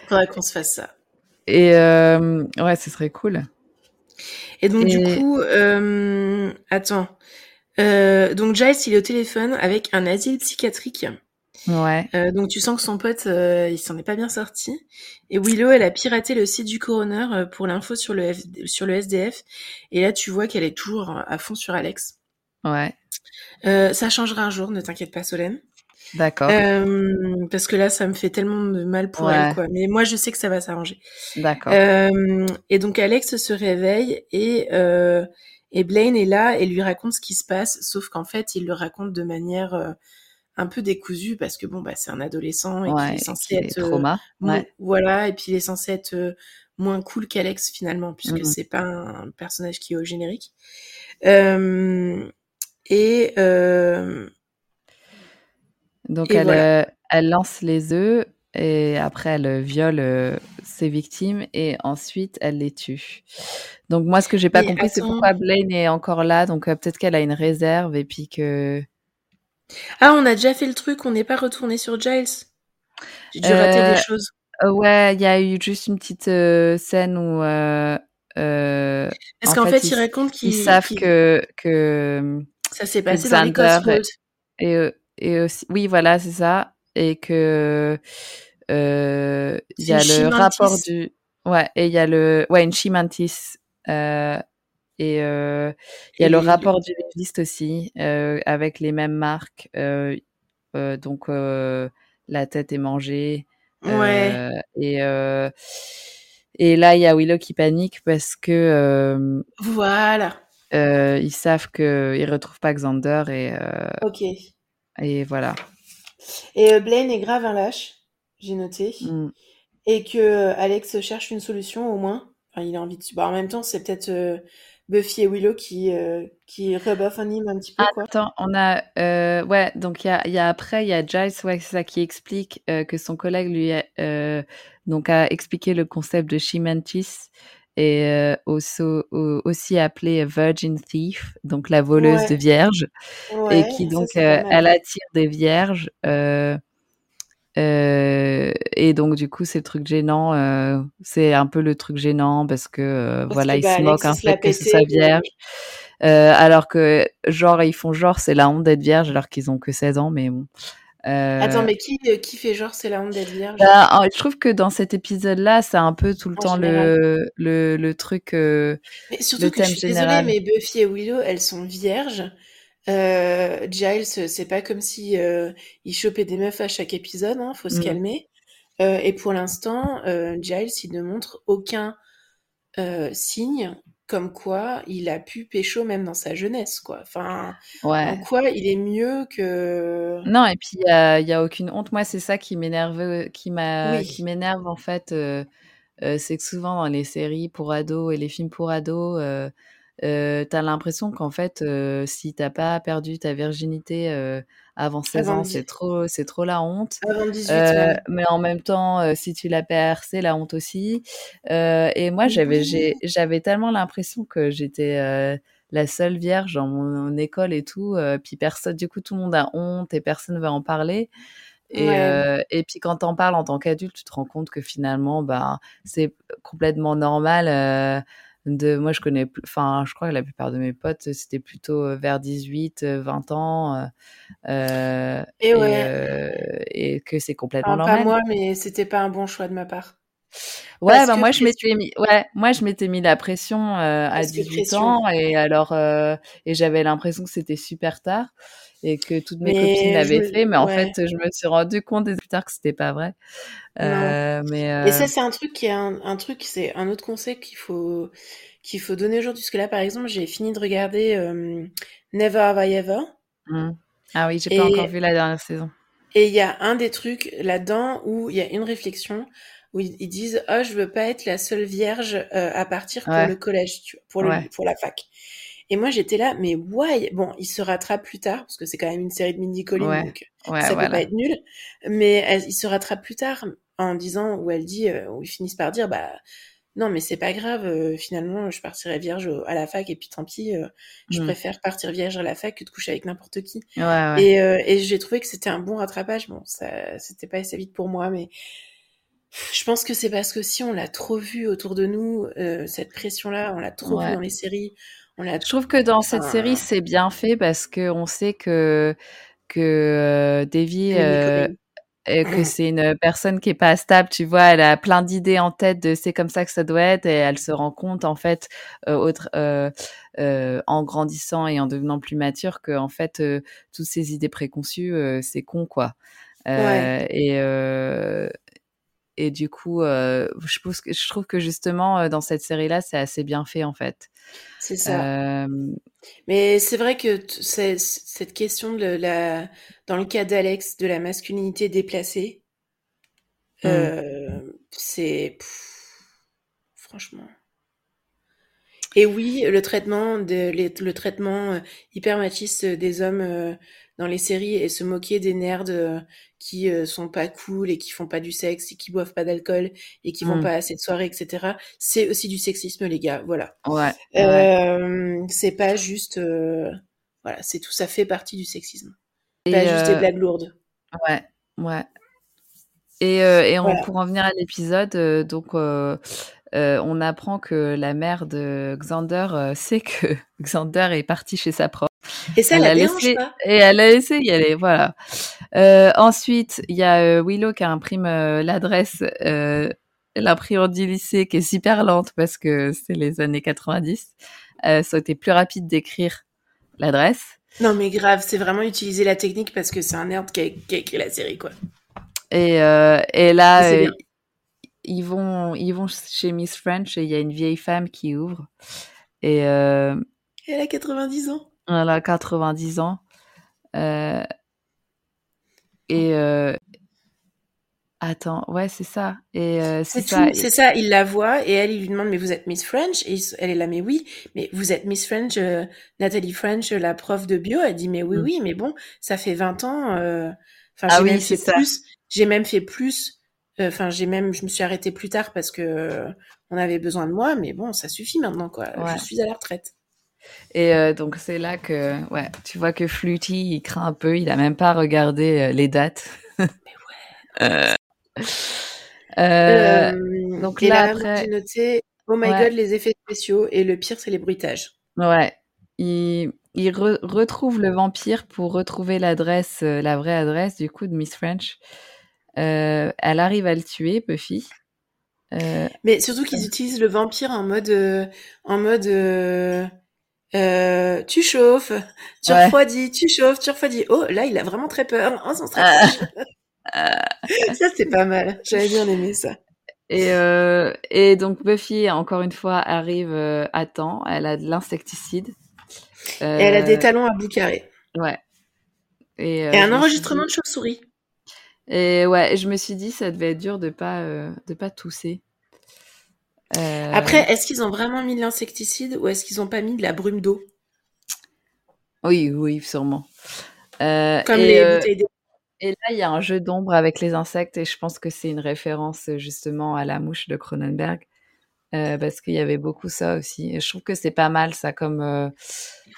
Faudrait qu'on se fasse ça. Et ouais, ce serait cool. Et donc du coup, attends. donc Giles, il est au téléphone avec un asile psychiatrique. Ouais. Euh, donc tu sens que son pote, euh, il s'en est pas bien sorti. Et Willow, elle a piraté le site du coroner euh, pour l'info sur le sur le SDF. Et là, tu vois qu'elle est toujours à fond sur Alex. Ouais. Euh, ça changera un jour, ne t'inquiète pas, Solène. D'accord. Parce que là, ça me fait tellement de mal pour elle, quoi. Mais moi, je sais que ça va s'arranger. D'accord. et donc Alex se réveille et et Blaine est là et lui raconte ce qui se passe, sauf qu'en fait, il le raconte de manière un peu décousu parce que bon bah c'est un adolescent et ouais, est censé être euh, trauma. ouais. voilà et puis il est censé être euh, moins cool qu'Alex finalement puisque mmh. c'est pas un personnage qui est au générique euh, et donc elle voilà. elle lance les œufs et après elle viole ses victimes et ensuite elle les tue. Donc moi ce que j'ai pas compris c'est pourquoi Blaine est encore là donc peut-être qu'elle a une réserve et puis que ah, on a déjà fait le truc, on n'est pas retourné sur Giles. J'ai dû rater des choses. Euh, ouais, il y a eu juste une petite euh, scène où. Euh, Parce qu'en fait, fait, ils, racontent qu'ils savent que, que. Ça s'est passé dans les. Et, et aussi, oui, voilà, c'est ça. Et que. Il y a le rapport du. Ouais, et il y a le. Ouais, une chimantis. Et euh, il y a le rapport du légiste aussi, euh, avec les mêmes marques. Euh, donc, la tête est mangée. Ouais. et, et là, il y a Willow qui panique parce que. voilà. ils savent qu'ils ne retrouvent pas Xander et. ok. Et voilà. Et Blaine est grave un lâche, j'ai noté. Mmh. Et que Alex cherche une solution au moins. Enfin, il a envie de. Bah, en même temps, c'est peut-être Buffy et Willow qui, euh, qui rebuffent un un petit peu. Quoi. Attends, on a. Euh, ouais, donc il y a, y a, après, il y a Giles ouais, ça, qui explique euh, que son collègue lui a, euh, donc a expliqué le concept de Chimantis et aussi, appelé Virgin Thief, donc la voleuse ouais. de vierges, ouais, et qui donc elle attire des vierges. Euh, et donc du coup c'est le truc gênant, euh, c'est un peu le truc gênant parce que euh, parce voilà que, ils bah, se moquent un fait que c'est sa vierge, alors que genre ils font genre c'est la honte d'être vierge alors qu'ils ont que 16 ans mais bon. Attends mais qui qui fait genre c'est la honte d'être vierge? Bah, Je trouve que dans cet épisode là c'est un peu tout le en temps le, le, le truc. mais surtout le que je suis désolée mais Buffy et Willow elles sont vierges. Euh, Giles, c'est pas comme si euh, il chopait des meufs à chaque épisode, hein, faut se mmh. calmer. Euh, et pour l'instant, euh, Giles, il ne montre aucun signe comme quoi il a pu pécho même dans sa jeunesse, quoi. Enfin, ouais. en quoi il est mieux que. Non, et puis il y a, aucune honte. Moi, c'est ça qui m'énerve, qui m'a, oui. qui m'énerve en fait. c'est que souvent dans les séries pour ados et les films pour ados euh, t'as l'impression qu'en fait, euh, si t'as pas perdu ta virginité euh, avant 16 avant ans, c'est trop, c'est trop la honte. Avant 18 ouais. Mais en même temps, si tu la perds, c'est la honte aussi. et moi, j'avais, j'avais tellement l'impression que j'étais la seule vierge dans mon, école et tout. puis personne, du coup, tout le monde a honte et personne ne va en parler. Et, ouais. euh, et puis quand t'en parles en tant qu'adulte, tu te rends compte que finalement, bah, c'est complètement normal. Euh, de moi je connais enfin je crois que la plupart de mes potes c'était plutôt vers 18 20 ans euh, et, ouais. et, que c'est complètement normal pas moi mais c'était pas un bon choix de ma part. Ouais, bah moi je m'étais mis, ouais, moi je m'étais mis la pression euh, à 18 ans et alors euh, et j'avais l'impression que c'était super tard et que toutes mes copines l'avaient fait, mais en fait je me suis rendu compte plus tard que c'était pas vrai. Euh, mais et ça c'est un truc qui est un, un truc, c'est un autre conseil qu'il faut qu'il faut donner aujourd'hui parce que là par exemple j'ai fini de regarder Never Have I Ever. Mmh. Ah oui, j'ai pas encore vu la dernière saison. Et il y a un des trucs là-dedans où il y a une réflexion où ils, disent oh je veux pas être la seule vierge euh, à partir pour le collège le pour la fac et moi j'étais là mais why? Bon il se rattrape plus tard parce que c'est quand même une série de Mindy Collins donc ça peut pas être nul. Mais elle, il se rattrape plus tard en disant où elle dit euh, où ils finissent par dire bah non mais c'est pas grave euh, finalement je partirai vierge à la fac et puis tant pis je mmh. préfère partir vierge à la fac que de coucher avec n'importe qui. Et, et j'ai trouvé que c'était un bon rattrapage. Bon ça c'était pas assez vite pour moi mais je pense que c'est parce que si on l'a trop vu autour de nous, euh, cette pression-là, on l'a trop vu dans les séries. Je trouve que dans cette série, c'est bien fait parce que on sait que que euh, Davy, euh, que c'est une personne qui est pas stable. Tu vois, elle a plein d'idées en tête de c'est comme ça que ça doit être et elle se rend compte en fait, autre, en grandissant et en devenant plus mature, que en fait, toutes ces idées préconçues, c'est con quoi. Ouais. Et et du coup, euh, je, pense que, je trouve que justement, euh, dans cette série-là, c'est assez bien fait, en fait. C'est ça. Mais c'est vrai que cette question de la, dans le cas d'Alex, de la masculinité déplacée, mmh. euh, c'est franchement. Et oui, le traitement, de, le traitement hyper machiste des hommes dans les séries et se moquer des nerds euh, qui euh, sont pas cool et qui font pas du sexe et qui boivent pas d'alcool et qui vont mmh. pas assez de soirées, etc. C'est aussi du sexisme, les gars. Voilà. Ouais. Euh, c'est pas juste, voilà, c'est tout, ça fait partie du sexisme. Et pas juste des blagues lourdes. Ouais, ouais. Et, et on, pour en venir à l'épisode, donc on apprend que la mère de Xander sait que Xander est parti chez sa prof et ça, elle, a laissé, Et elle a laissé y aller, voilà. Euh, ensuite, il y a euh, Willow qui imprime euh, l'adresse, euh, l'imprimante du lycée qui est super lente parce que c'est les années 90. Euh, ça a été plus rapide d'écrire l'adresse. Non, mais grave, c'est vraiment utiliser la technique parce que c'est un nerd qui a, qui a, écrit la série, quoi. Et, euh, et là, ils vont, ils vont chez Miss French et il y a une vieille femme qui ouvre. Et, elle a 90 ans. Elle a 90 ans. Euh, et euh, attends, ouais, c'est ça. Et euh, c'est ça. C'est ça. Il la voit et elle, il lui demande mais vous êtes Miss French? Et elle est là mais oui, mais vous êtes Miss French, Nathalie French, la prof de bio? Elle dit mais oui, mm. oui, mais bon, ça fait 20 ans. Enfin, ah j'ai oui, même fait ça. plus. J'ai même fait plus. Enfin, j'ai même, je me suis arrêtée plus tard parce que on avait besoin de moi, mais bon, ça suffit maintenant quoi. Je suis à la retraite. Et euh, donc c'est là que ouais, tu vois que Fluty il craint un peu, il a même pas regardé euh, les dates. Mais ouais. euh, donc là, après, noté oh my god les effets spéciaux et le pire c'est les bruitages. Ouais, il, il retrouve le vampire pour retrouver l'adresse, la vraie adresse du coup de Miss French. elle arrive à le tuer, Buffy. Mais surtout qu'ils utilisent le vampire en mode, en mode euh, tu chauffes, tu refroidis, tu chauffes, tu refroidis. Oh, là, il a vraiment très peur. Oh, ah. ça, c'est pas mal. J'avais bien aimé ça. Et, euh, et donc Buffy, encore une fois, arrive euh, à temps. Elle a de l'insecticide. et elle a des talons à bout carré. Ouais. Et, et un enregistrement de chauve-souris. Et ouais, je me suis dit, ça devait être dur de pas de pas tousser. Euh, Après, est-ce qu'ils ont vraiment mis de l'insecticide ou est-ce qu'ils n'ont pas mis de la brume d'eau? Oui, oui, sûrement. Euh, Comme les euh, bouteilles Et là, il y a un jeu d'ombre avec les insectes et je pense que c'est une référence justement à la mouche de Cronenberg. parce qu'il y avait beaucoup ça aussi. Et je trouve que c'est pas mal ça comme.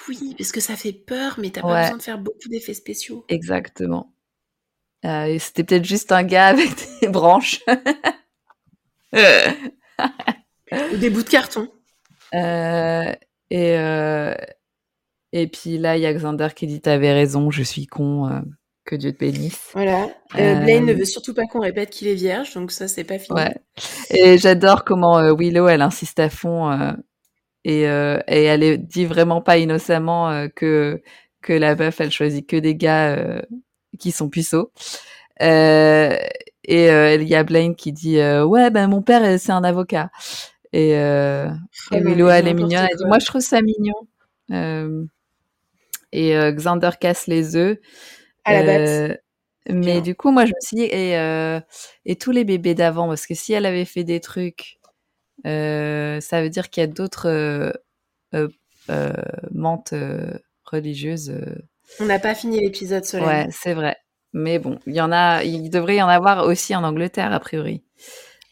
Oui, parce que ça fait peur, mais t'as pas besoin de faire beaucoup d'effets spéciaux. Exactement. C'était peut-être juste un gars avec des branches. Des bouts de carton. et, et puis là, il y a Xander qui dit T'avais raison, je suis con. Que Dieu te bénisse. Voilà. Euh, Blaine ne veut surtout pas qu'on répète qu'il est vierge, donc ça, c'est pas fini. Ouais. Et j'adore comment Willow, elle insiste à fond et, et elle dit vraiment pas innocemment que que la meuf, elle choisit que des gars qui sont puceaux. Euh, et il y a Blaine qui dit ouais ben mon père c'est un avocat et, euh, et Willow elle est mignonne elle dit moi je trouve ça mignon et Xander casse les œufs à la bête. mais du coup moi je me suis dit et, et tous les bébés d'avant parce que si elle avait fait des trucs ça veut dire qu'il y a d'autres mentes religieuses on n'a pas fini l'épisode Solène. Ouais, c'est vrai. Mais bon, il y en a, il devrait y en avoir aussi en Angleterre, a priori.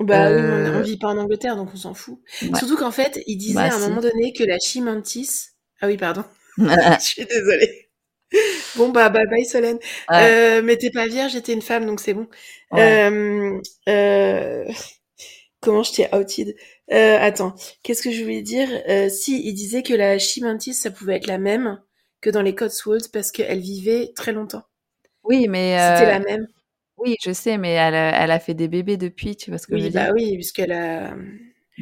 Bah oui, on, euh, vit pas en Angleterre, donc on s'en fout. Surtout qu'en fait, il disait bah, à un moment donné que la chimantis. Ah oui, pardon. Je suis désolée. Bon, bah, bye bye, Solène. Euh, mais t'es pas vierge, j'étais une femme, donc c'est bon. Euh, euh... Comment je t'ai outed? Attends, qu'est-ce que je voulais dire? Si, il disait que la chimantis, ça pouvait être la même que dans les Cotswolds parce qu'elle vivait très longtemps. Oui, mais. C'était la même. Oui, je sais, mais elle a, elle a, fait des bébés depuis, tu vois ce que oui, je veux bah dire? Oui, puisqu'elle a.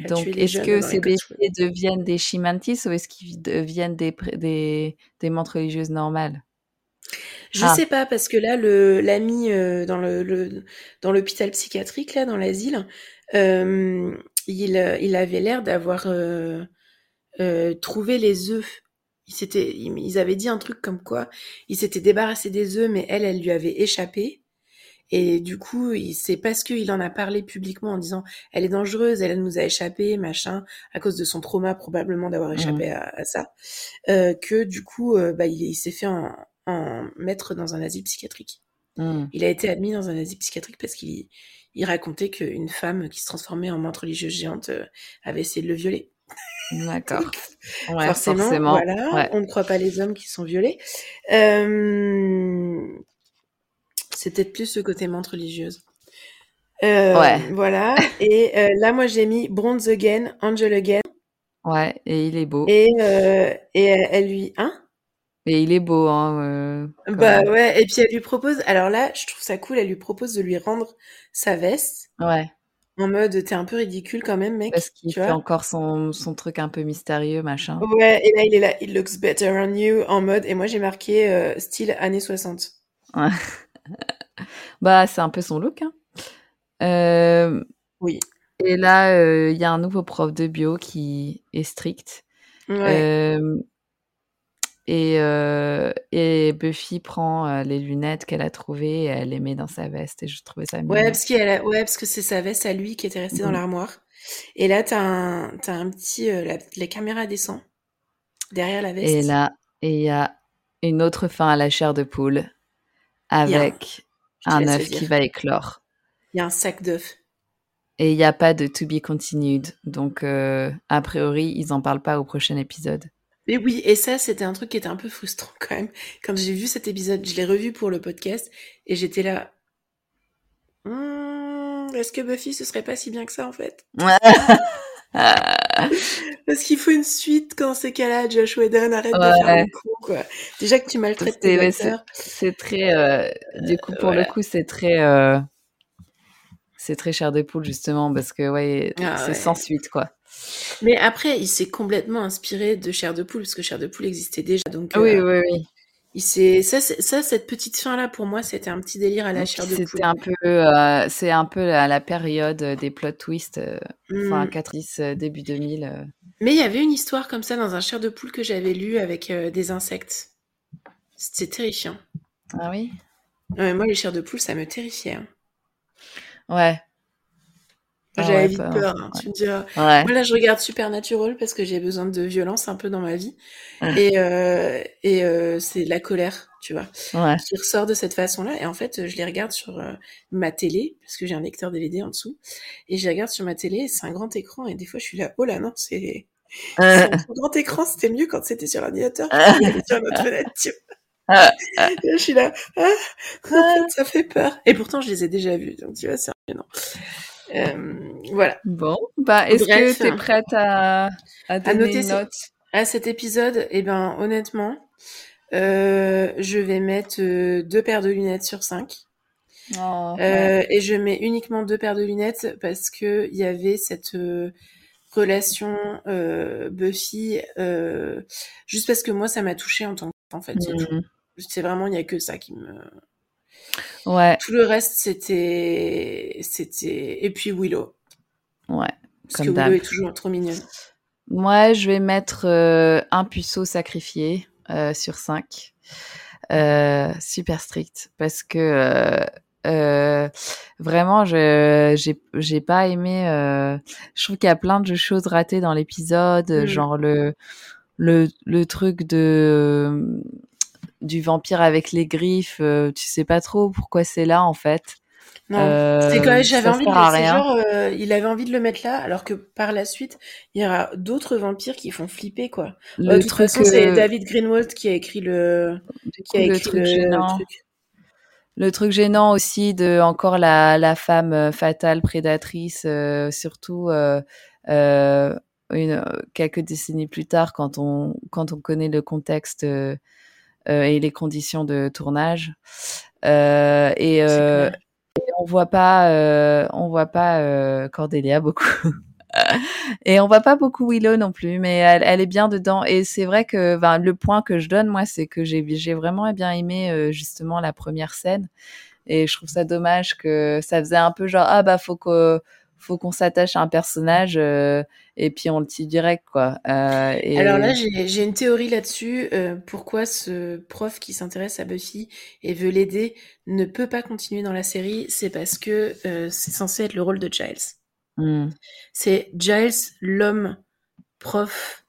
Donc, est-ce que ces bébés deviennent des chimantis ou est-ce qu'ils deviennent des, des, des montres religieuses normales? Je ah. sais pas parce que là le l'ami euh, dans le, le dans l'hôpital psychiatrique là dans l'asile euh, il il avait l'air d'avoir euh, euh, trouvé les œufs ils, ils avaient dit un truc comme quoi il s'était débarrassé des œufs, mais elle, elle lui avait échappé. Et du coup, c'est parce qu'il en a parlé publiquement en disant elle est dangereuse, elle nous a échappé, machin, à cause de son trauma probablement d'avoir échappé mmh. à, ça, euh, que du coup, euh, bah, il, s'est fait en, mettre dans un asile psychiatrique. Mmh. Il a été admis dans un asile psychiatrique parce qu'il il racontait qu'une femme qui se transformait en menthe religieuse géante euh, avait essayé de le violer. D'accord. forcément, voilà, on ne croit pas les hommes qui sont violés. Euh... C'est peut-être plus ce côté menthe religieuse. Euh, ouais. Voilà. Et euh, là, moi, j'ai mis Bronze Again, Angel Again. Ouais, et il est beau. Et, euh, et elle, lui. Hein? Et il est beau, hein. bah ouais, et puis elle lui propose. Alors là, je trouve ça cool, elle lui propose de lui rendre sa veste. Ouais. En mode, t'es un peu ridicule quand même, mec. Parce qu'il fait encore son, son, truc un peu mystérieux, machin. Ouais, et là, il est là, it looks better on you, en mode, et moi, j'ai marqué style années 60. bah, c'est un peu son look, hein. Euh, oui. Et là, euh, il y a un nouveau prof de bio qui est strict. Ouais. Et, euh, et Buffy prend les lunettes qu'elle a trouvées et elle les met dans sa veste. Et je trouvais ça mignon. Ouais, parce, ouais, parce que c'est sa veste à lui qui était restée dans mmh. l'armoire. Et là, t'as un, as un petit. Euh, la, caméra descend derrière la veste. Et là, il y a une autre fin à la chair de poule avec un œuf qui va éclore. Il y a un sac d'œufs. Et il n'y a pas de to be continued. Donc, a priori, ils n'en parlent pas au prochain épisode. Mais oui, et ça, c'était un truc qui était un peu frustrant quand même. Quand j'ai vu cet épisode, je l'ai revu pour le podcast et j'étais là. Hmm, est-ce que Buffy, ce serait pas si bien que ça en fait? Parce qu'il faut une suite quand c'est cas-là. Josh Whedon, arrête de faire le coup, quoi. Déjà que tu maltraites tes acteurs. C'est très. Euh, du coup, pour le coup, c'est très. Euh, c'est très cher de poule, justement, parce que, ouais, ah c'est sans suite, quoi. Mais après, il s'est complètement inspiré de Chair de Poule, parce que Chair de Poule existait déjà. Donc, oui, euh, oui, oui. Il ça, ça, cette petite fin là pour moi, c'était un petit délire à la chair de poule. C'était un peu, euh, c'est un peu à la période des plot twists, euh, fin 90, mm. début 2000. Mais il y avait une histoire comme ça dans un chair de poule que j'avais lu avec des insectes. C'était terrifiant. Ah oui? moi, les chairs de poule, ça me terrifiait. Hein. Ouais. Ah J'avais vite peur. Hein, tu me diras. Moi là, je regarde Supernatural parce que j'ai besoin de violence un peu dans ma vie. Et, euh, et euh, c'est la colère, tu vois, qui ressort de cette façon-là. Et en fait, je les regarde sur euh, ma télé parce que j'ai un lecteur DVD en dessous. Et je les regarde sur ma télé. C'est un grand écran. Et des fois, je suis là, oh là non, c'est un grand écran. C'était mieux quand c'était sur l'ordinateur. sur notre fenêtre, tu vois. je suis là, ah, en fait, ça fait peur. Et pourtant, je les ai déjà vus. Donc, tu vois, c'est non. Voilà. Bon, bah, est-ce que tu es prête à, à donner noter une note? À cet épisode, eh ben, honnêtement, je vais mettre deux paires de lunettes sur cinq. Oh, et je mets uniquement deux paires de lunettes parce que il y avait cette relation Buffy, juste parce que moi ça m'a touché en tant que en fait. Mmh. C'est vraiment il y a que ça qui me Ouais. Tout le reste, c'était. c'était Et puis Willow. Ouais. Parce que Willow est toujours trop mignonne. Moi, je vais mettre euh, un puceau sacrifié euh, sur 5. Euh, super strict. Parce que vraiment, je j'ai pas aimé. je trouve qu'il y a plein de choses ratées dans l'épisode, mm. genre le, le, le truc de du vampire avec les griffes, euh, tu sais pas trop pourquoi c'est là en fait. Non, euh, c'est quand j'avais envie de genre, euh, il avait envie de le mettre là, alors que par la suite, il y aura d'autres vampires qui font flipper quoi. Le de toute façon, c'est David Greenwald qui a écrit le, qui a écrit truc gênant. Le truc. Le truc gênant aussi de encore la, la femme fatale prédatrice, surtout une, quelques décennies plus tard, quand on, quand on connaît le contexte euh, et les conditions de tournage. Euh, et, euh, et, on voit pas, on voit pas Cordelia beaucoup. et on voit pas beaucoup Willow non plus, mais elle, elle est bien dedans. Et c'est vrai que ben, le point que je donne, moi, c'est que j'ai vraiment bien aimé justement la première scène. Et je trouve ça dommage que ça faisait un peu genre ah bah faut que faut qu'on s'attache à un personnage euh, et puis on le tire direct quoi. Euh, et... Alors là j'ai une théorie là-dessus. Euh, pourquoi ce prof qui s'intéresse à Buffy et veut l'aider ne peut pas continuer dans la série C'est parce que c'est censé être le rôle de Giles. Hmm. C'est Giles l'homme prof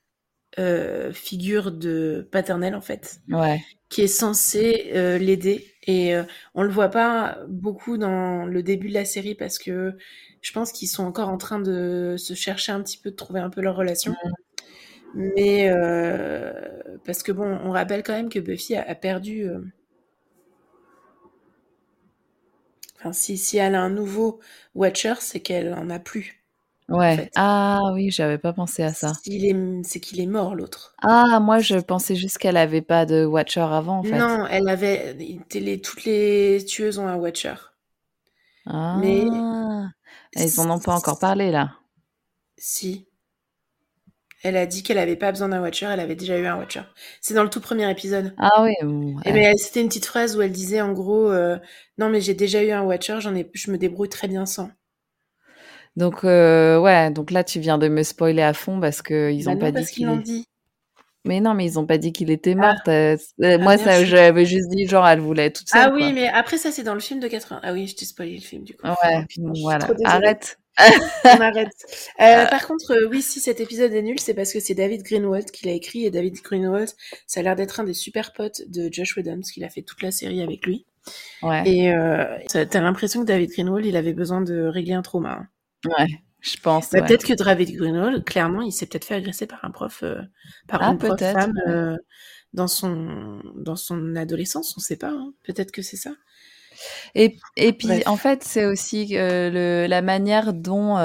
figure de paternelle en fait. Ouais. Qui est censé l'aider et on le voit pas beaucoup dans le début de la série parce que je pense qu'ils sont encore en train de se chercher un petit peu, de trouver un peu leur relation. Mais euh, parce que bon, on rappelle quand même que Buffy a, perdu. Euh, enfin, si, si elle a un nouveau Watcher, c'est qu'elle en a plus. Ouais. Ah oui, j'avais pas pensé à ça. C'est qu'il est mort l'autre. Ah, moi je pensais juste qu'elle avait pas de Watcher avant en fait. Non, elle avait. Les, toutes les tueuses ont un Watcher. Ah. Mais ils en ont pas encore parlé là. Si. Elle a dit qu'elle avait pas besoin d'un Watcher, elle avait déjà eu un Watcher. C'est dans le tout premier épisode. Ah oui. Et mais c'était une petite phrase où elle disait en gros, euh, non mais j'ai déjà eu un Watcher, j'en ai, je me débrouille très bien sans. Donc euh, ouais, donc là tu viens de me spoiler à fond parce que ils bah ont pas dit qu'ils l'ont dit. Mais non, mais ils ont pas dit qu'il était mort. Ah. Ah, moi, ça, j'avais juste dit, genre, elle voulait toute seule. Ah oui, mais après, ça, c'est dans le film de 80. Ah oui, je t'ai spoilé le film, du coup. Ouais, voilà. Arrête. On arrête. Euh, par contre, euh, oui, si cet épisode est nul, c'est parce que c'est David Greenwald qui l'a écrit. Et David Greenwald, ça a l'air d'être un des super potes de Josh Whedon, parce qu'il a fait toute la série avec lui. Ouais. Et euh, t'as l'impression que David Greenwald, il avait besoin de régler un trauma. Hein. Ouais. Je pense. Bah, peut-être que David Greenwald, clairement, il s'est peut-être fait agresser par un prof, euh, par ah, une prof femme euh, dans son dans son adolescence. On ne sait pas. Hein. Peut-être que c'est ça. Et, et puis, en fait, c'est aussi euh, le, la manière dont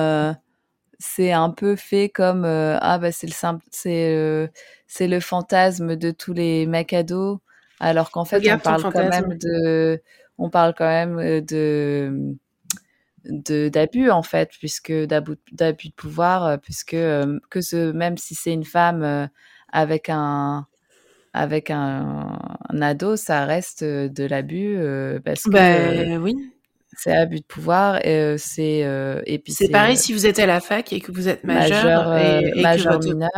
c'est un peu fait comme ah bah c'est le simple, c'est c'est le fantasme de tous les mecs ados, alors qu'en fait on parle quand même de on parle quand même de d'abus en fait puisque d'abus de pouvoir euh, puisque euh, que ce même si c'est une femme euh, avec un avec un, ado ça reste de l'abus parce que bah, oui. c'est abus de pouvoir et c'est et puis c'est pareil si vous êtes à la fac et que vous êtes majeur, et, majeur mineur.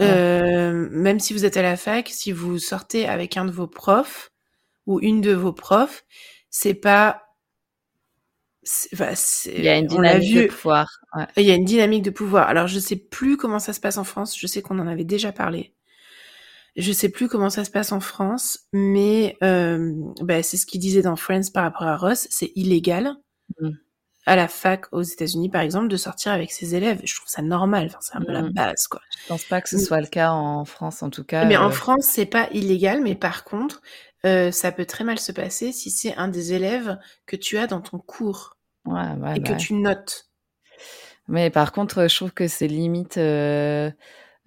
même si vous êtes à la fac si vous sortez avec un de vos profs ou une de vos profs c'est pas il y a une dynamique de pouvoir. Il y a une dynamique de pouvoir. Alors, je sais plus comment ça se passe en France. Je sais qu'on en avait déjà parlé. Je sais plus comment ça se passe en France, mais euh, bah, c'est ce qu'il disait dans Friends par rapport à Ross. C'est illégal mm. à la fac aux États-Unis, par exemple, de sortir avec ses élèves. Je trouve ça normal. Enfin, c'est un peu la mm. base, quoi. Je pense pas que ce soit le cas en France, en tout cas. Mais en euh. France, c'est pas illégal. Mais par contre, euh, ça peut très mal se passer si c'est un des élèves que tu as dans ton cours. et que tu notes. Mais par contre, je trouve que c'est limite. Euh,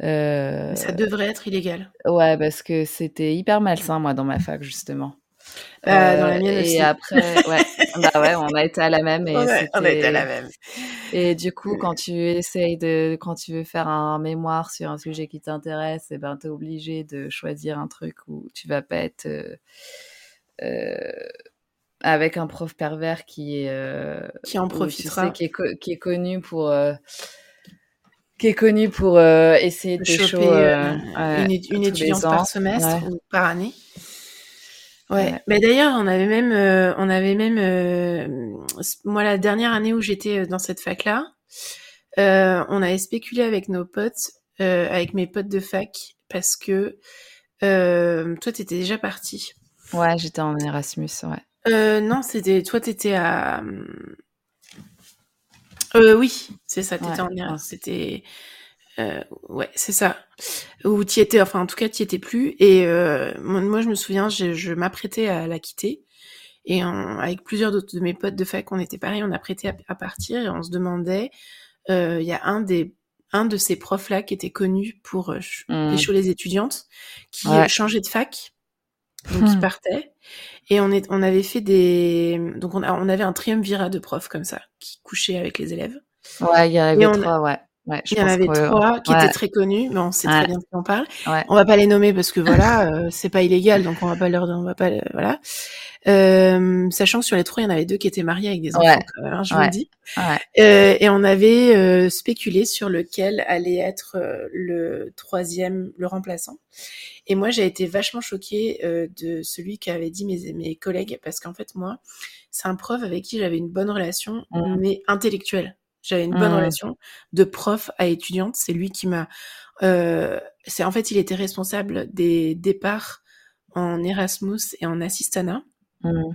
euh, ça devrait être illégal. Ouais, parce que c'était hyper malsain, moi, dans ma fac, justement. Euh, dans la mienne et après, ouais, bah ouais, on a été à la même. Et on, a, été à la même. Et du coup, quand tu essayes de, quand tu veux faire un mémoire sur un sujet qui t'intéresse, et eh ben, t'es obligé de choisir un truc où tu vas pas être euh, avec un prof pervers qui est euh, qui en profitera, qui, est qui, est connu pour euh, qui est connu pour essayer de choper une, une étudiante par semestre ou par année. Ouais. Mais d'ailleurs, on avait même, on avait même, moi la dernière année où j'étais dans cette fac là, on avait spéculé avec nos potes, avec mes potes de fac, parce que toi t'étais déjà parti. Ouais, j'étais en Erasmus, ouais. Euh, non, c'était toi, t'étais à. Euh, oui, c'est ça, t'étais en Erasmus. C'était. Euh, ouais, c'est ça. Ou t'y étais, enfin, en tout cas, t'y étais plus. Et euh, moi, je me souviens, je, je m'apprêtais à la quitter. Et avec plusieurs d'autres de mes potes de fac, on était pareil, on a prêté à, partir et on se demandait. Il y a un des un de ces profs là qui était connu pour euh, mmh. les étudiantes, qui changeait de fac donc ils hmm. partaient. Et on, est, on avait fait des... Donc on, on avait un triumvirat de profs comme ça, qui couchaient avec les élèves. Ouais, il y en avait trois, ouais. Ouais, il y en avait trois qui étaient très connus, mais on sait très bien qu'on parle. On va pas les nommer parce que voilà, euh, c'est pas illégal, donc on va pas leur, on va pas, voilà. Euh, sachant que sur les trois, il y en avait deux qui étaient mariés avec des enfants, hein, je vous le dis. Euh, et on avait euh, spéculé sur lequel allait être euh, le troisième, le remplaçant. Et moi, j'ai été vachement choquée de celui qui avait dit mes, mes collègues, parce qu'en fait, moi, c'est un prof avec qui j'avais une bonne relation, mmh. mais intellectuelle. J'avais une bonne mmh. relation de prof à étudiante. C'est lui qui m'a. Euh, c'est en fait, il était responsable des départs en Erasmus et en Assistana. Mmh.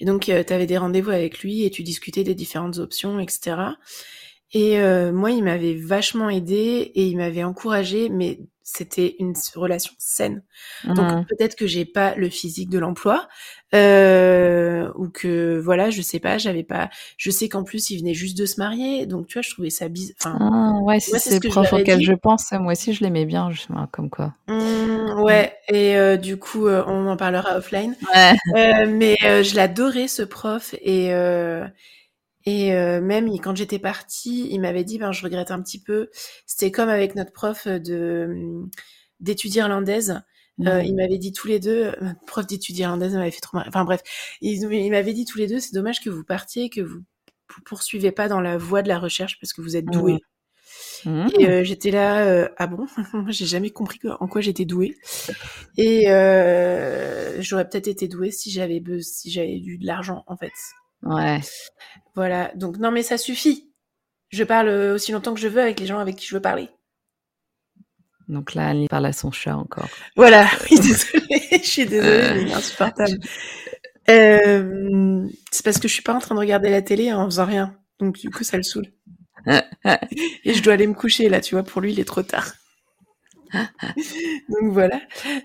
Et donc, euh, tu avais des rendez-vous avec lui et tu discutais des différentes options, etc. Et euh, moi, il m'avait vachement aidé et il m'avait encouragé, mais c'était une relation saine. Donc mmh. peut-être que j'ai pas le physique de l'emploi euh, ou que voilà, je sais pas, j'avais pas. Je sais qu'en plus il venait juste de se marier, donc tu vois, je trouvais ça bizarre. Enfin, ah, ouais, si c'est le prof auquel je pense, moi aussi je l'aimais bien, justement, comme quoi. Mmh, ouais, et euh, du coup euh, on en parlera offline. Ouais. Euh, mais je l'adorais ce prof et et euh, même quand j'étais partie, il m'avait dit, ben, je regrette un petit peu. C'était comme avec notre prof de d'études irlandaises. Euh, il m'avait dit tous les deux, prof d'études irlandaises m'avait fait trop mal. Enfin bref, il, m'avait dit tous les deux, c'est dommage que vous partiez, que vous, poursuivez pas dans la voie de la recherche parce que vous êtes doués. Mmh. Et euh, j'étais là, ah bon? Moi, j'ai jamais compris en quoi j'étais douée. Et j'aurais peut-être été douée si j'avais si j'avais eu de l'argent en fait. Ouais. Voilà. Donc, non, mais ça suffit. Je parle aussi longtemps que je veux avec les gens avec qui je veux parler. Donc là, elle parle à son chat encore. Voilà. Oui, désolée. je suis désolée, mais insupportable. Euh, c'est parce que je suis pas en train de regarder la télé en faisant rien. Donc, du coup, ça le saoule. Et je dois aller me coucher, là, tu vois. Pour lui, il est trop tard. Donc voilà.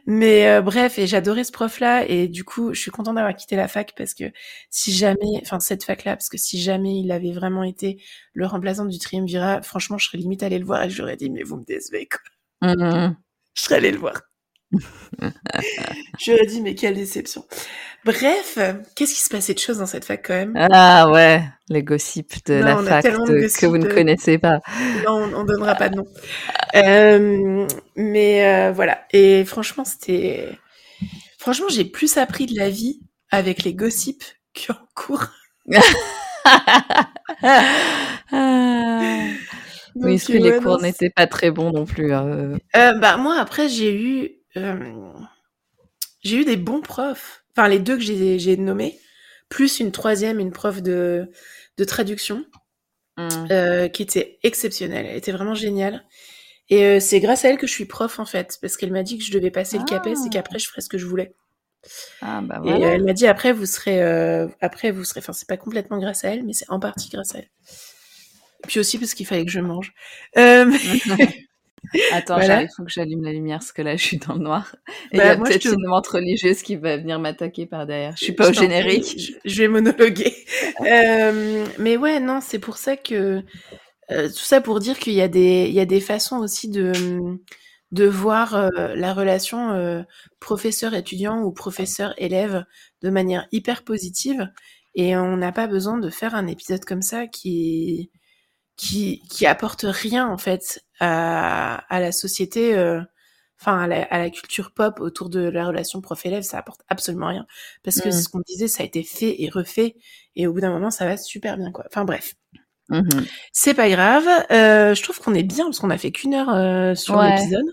Mais euh, bref, et j'adorais ce prof-là, et du coup, je suis contente d'avoir quitté la fac parce que si jamais, enfin cette fac-là, parce que si jamais il avait vraiment été le remplaçant du triumvirat, franchement, je serais limite allée le voir et j'aurais dit, mais vous me décevez, quoi. Mmh. Je serais allée le voir. J'aurais dit, mais quelle déception. Bref, qu'est-ce qui se passait de choses dans cette fac quand même? Ah ouais, les gossips de la fac que vous ne connaissez pas. Non, on, ne donnera pas de nom. Euh, mais euh, voilà. Et franchement, c'était. Franchement, j'ai plus appris de la vie avec les gossips qu'en cours. oui, parce que les cours n'étaient pas très bons non plus. Hein. Euh, bah moi après j'ai eu j'ai eu des bons profs. Enfin, les deux que j'ai nommés, plus une troisième, une prof de, de traduction, mmh. euh, qui était exceptionnelle. Elle était vraiment géniale. Et euh, c'est grâce à elle que je suis prof, en fait, parce qu'elle m'a dit que je devais passer le CAPES et ah. qu'après, je ferais ce que je voulais. Ah, bah voilà. Et elle m'a dit, après, vous serez... Euh, après, vous serez... Enfin, c'est pas complètement grâce à elle, mais c'est en partie grâce à elle. Puis aussi parce qu'il fallait que je mange. Attends, il faut que j'allume la lumière parce que là, je suis dans le noir. Et bah, il y a peut-être une montre religieuse qui va venir m'attaquer par derrière. Je suis pas au générique. Je, vais monologuer. euh, mais ouais, non, c'est pour ça que euh, tout ça pour dire qu'il y a des il y a des façons aussi de de voir euh, la relation professeur-étudiant ou professeur-élève de manière hyper positive. Et on n'a pas besoin de faire un épisode comme ça qui qui, qui apporte rien en fait à, à la société, euh, enfin à, à, la culture pop autour de la relation prof-élève, ça apporte absolument rien parce que mmh. ce qu'on disait, ça a été fait et refait et au bout d'un moment, ça va super bien quoi. Enfin bref. Mmh c'est pas grave. Euh, je trouve qu'on est bien parce qu'on a fait qu'une heure euh, sur l'épisode.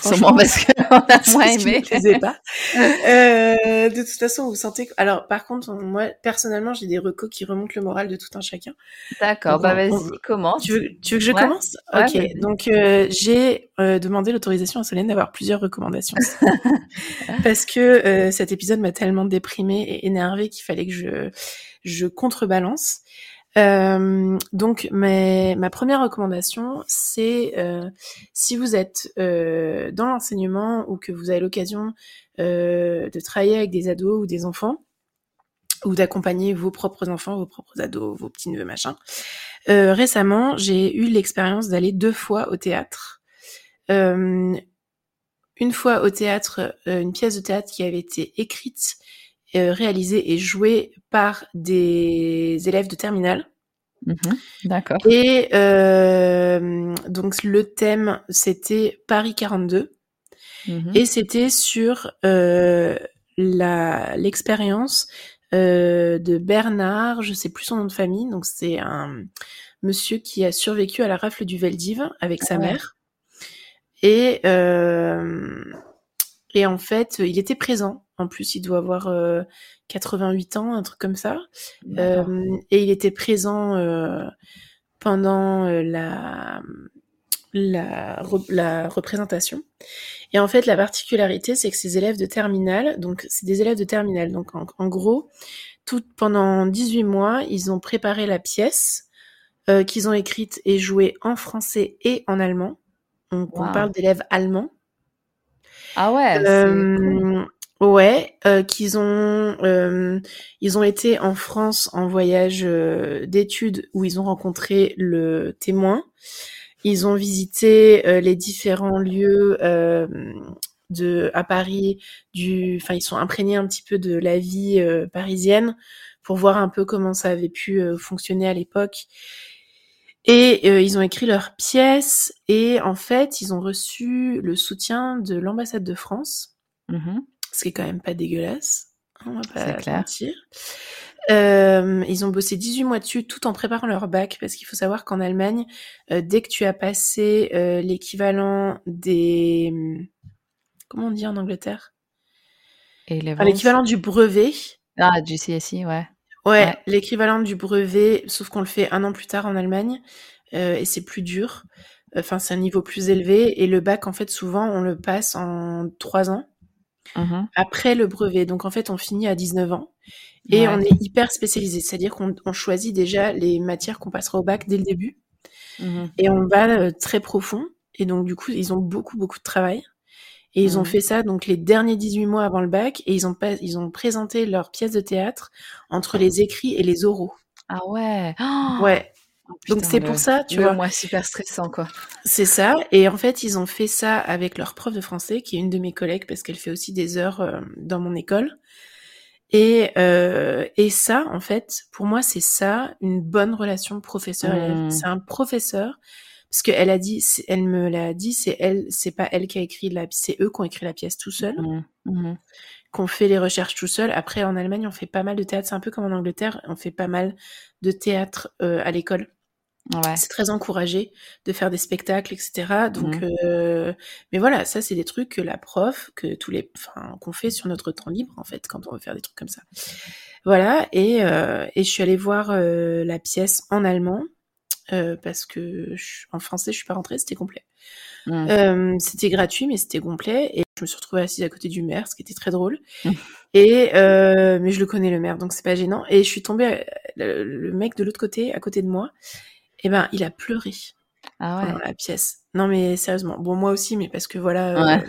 Sûrement parce qu'on a moins aimé. Je pas. euh, de toute façon, vous sentez. Que... Alors, par contre, moi, personnellement, j'ai des recos qui remontent le moral de tout un chacun. D'accord. Bah, vas-y, commence. Tu veux, tu veux que je commence? Ok. Donc, euh, j'ai euh, demandé l'autorisation à Solène d'avoir plusieurs recommandations parce que euh, cet épisode m'a tellement déprimée et énervée qu'il fallait que je je contrebalance. Euh, donc ma première recommandation, c'est euh, si vous êtes euh, dans l'enseignement ou que vous avez l'occasion de travailler avec des ados ou des enfants, ou d'accompagner vos propres enfants, vos propres ados, vos petits neveux, machin. Récemment, j'ai eu l'expérience d'aller deux fois au théâtre. une fois au théâtre, une pièce de théâtre qui avait été écrite réalisé et joué par des élèves de terminale. Mmh D'accord. Et euh, donc le thème c'était Paris 42 mmh et c'était sur euh, l'expérience euh, de Bernard, je sais plus son nom de famille, donc c'est un monsieur qui a survécu à la rafle du Veldiv avec sa mère. Et euh, et en fait il était présent en plus, il doit avoir 88 euh, ans, un truc comme ça. Euh, et il était présent euh, pendant la, la, la, représentation. Et en fait, la particularité, c'est que ces élèves de terminale, donc c'est des élèves de terminale, donc en, gros, tout, pendant 18 mois, ils ont préparé la pièce qu'ils ont écrite et jouée en français et en allemand. Donc, on parle d'élèves allemands. Ah ouais. Ouais, euh, qu'ils ont euh, ils ont été en France en voyage euh, d'études où ils ont rencontré le témoin. Ils ont visité euh, les différents lieux de à Paris du enfin ils sont imprégnés un petit peu de la vie parisienne pour voir un peu comment ça avait pu fonctionner à l'époque. Et ils ont écrit leur pièce et en fait, ils ont reçu le soutien de l'ambassade de France. Mmh ce qui est quand même pas dégueulasse. Hein, on va pas mentir. Euh, ils ont bossé 18 mois dessus tout en préparant leur bac parce qu'il faut savoir qu'en Allemagne, euh, dès que tu as passé euh, l'équivalent des... Comment on dit en Angleterre? L'équivalent du brevet. Ah, du CSI, ouais. Ouais, l'équivalent du brevet, sauf qu'on le fait un an plus tard en Allemagne et c'est plus dur. Enfin, c'est un niveau plus élevé et le bac, en fait, souvent, on le passe en trois ans. Mmh après le brevet. Donc en fait, on finit à 19 ans et on est hyper spécialisé, c'est-à-dire qu'on choisit déjà les matières qu'on passera au bac dès le début mmh et on va euh, très profond. Et donc du coup, ils ont beaucoup beaucoup de travail. Et ils ont mmh fait ça donc les derniers 18 mois avant le bac et ils ont pas, ils ont présenté leur pièce de théâtre entre les écrits et les oraux. Ah ouais. ouais. Oh, Donc c'est pour ça, tu vois. Moi, super stressant, quoi. C'est ça. Et en fait, ils ont fait ça avec leur prof de français, qui est une de mes collègues, parce qu'elle fait aussi des heures euh, dans mon école. Et, euh, et ça, en fait, pour moi, c'est ça, une bonne relation professeur-élève. Mmh. C'est un professeur, parce qu'elle a dit, elle me l'a dit, c'est elle, c'est pas elle qui a écrit la, c'est eux qui ont écrit la pièce tout seul. Mmh. Mmh. qu'on fait les recherches tout seul. Après, en Allemagne, on fait pas mal de théâtre. C'est un peu comme en Angleterre, on fait pas mal de théâtre euh, à l'école. Ouais. C'est très encouragé de faire des spectacles, etc. Donc, mmh. euh, mais voilà, ça c'est des trucs que la prof, que tous les, enfin, qu'on fait sur notre temps libre en fait, quand on veut faire des trucs comme ça. Voilà, et euh, et je suis allée voir euh, la pièce en allemand euh, parce que en français je suis pas rentrée, c'était complet. Mmh. Euh, c'était gratuit, mais c'était complet. Et je me suis retrouvée assise à côté du maire, ce qui était très drôle. Mmh. Et mais je le connais le maire, donc c'est pas gênant. Et je suis tombée, le, le mec de l'autre côté, à côté de moi, eh ben, il a pleuré. ah pendant la pièce. Non, mais sérieusement. Bon, moi aussi, mais parce que voilà, euh,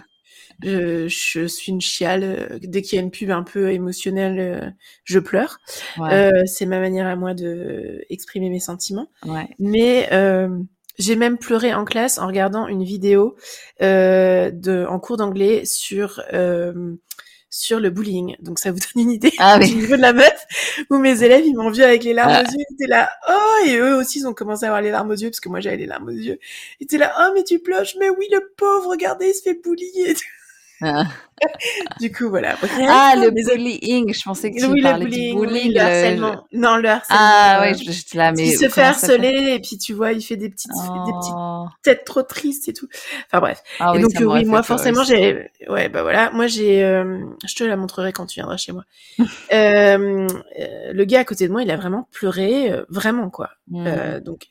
je, je, suis une chiale. Euh, dès qu'il y a une pub un peu émotionnelle, euh, je pleure. c'est ma manière à moi de exprimer mes sentiments. Mais j'ai même pleuré en classe en regardant une vidéo de, en cours d'anglais sur sur le bullying. Donc ça vous donne une idée ah, du niveau de la meuf où mes élèves ils m'ont vu avec les larmes ah. aux yeux, ils étaient là oh et eux aussi ils ont commencé à avoir les larmes aux yeux parce que moi j'avais les larmes aux yeux. Ils étaient là oh mais tu pleures mais oui le pauvre regardez il se fait bullier. Ah. du coup, voilà. ah, le bullying. Je pensais que tu oui, parlais bullying, du bullying. le harcèlement. Non, le harcèlement. Ah, ouais, j'étais là, mais. Il se fait harceler, et puis tu vois, il fait des petites, des petites oh. têtes trop tristes et tout. Enfin, bref. Ah, et donc, oui, moi, forcément, j'ai, ouais, bah voilà. Moi, j'ai, euh, je te la montrerai quand tu viendras chez moi. euh, le gars à côté de moi, il a vraiment pleuré, euh, vraiment, quoi. Mmh. Euh, donc,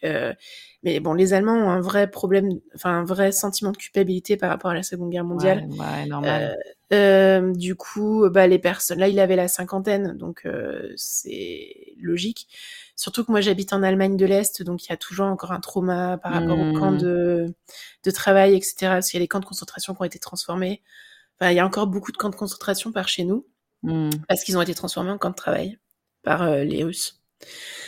mais bon, les Allemands ont un vrai problème, enfin un vrai sentiment de culpabilité par rapport à la Seconde Guerre mondiale. Ouais, normal. Euh, euh, du coup, bah les personnes, là il avait la cinquantaine, donc euh, c'est logique. Surtout que moi j'habite en Allemagne de l'Est, donc il y a toujours encore un trauma par rapport aux camps mmh. de, de travail, etc. Parce qu'il y a les camps de concentration qui ont été transformés. Enfin, il y a encore beaucoup de camps de concentration par chez nous, mmh. parce qu'ils ont été transformés en camps de travail par euh, les Russes.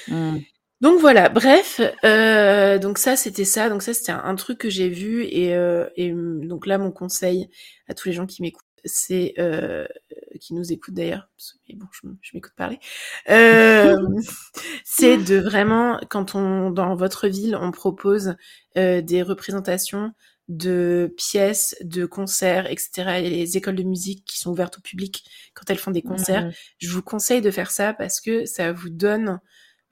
Mmh. Donc voilà, bref, euh, donc ça c'était ça, donc ça c'était un, truc que j'ai vu et, euh, et, donc là mon conseil à tous les gens qui m'écoutent, c'est euh, qui nous écoutent d'ailleurs, mais bon je, je m'écoute parler, euh, c'est de vraiment quand on dans votre ville on propose euh, des représentations de pièces, de concerts, etc. Et les écoles de musique qui sont ouvertes au public quand elles font des concerts, je vous conseille de faire ça parce que ça vous donne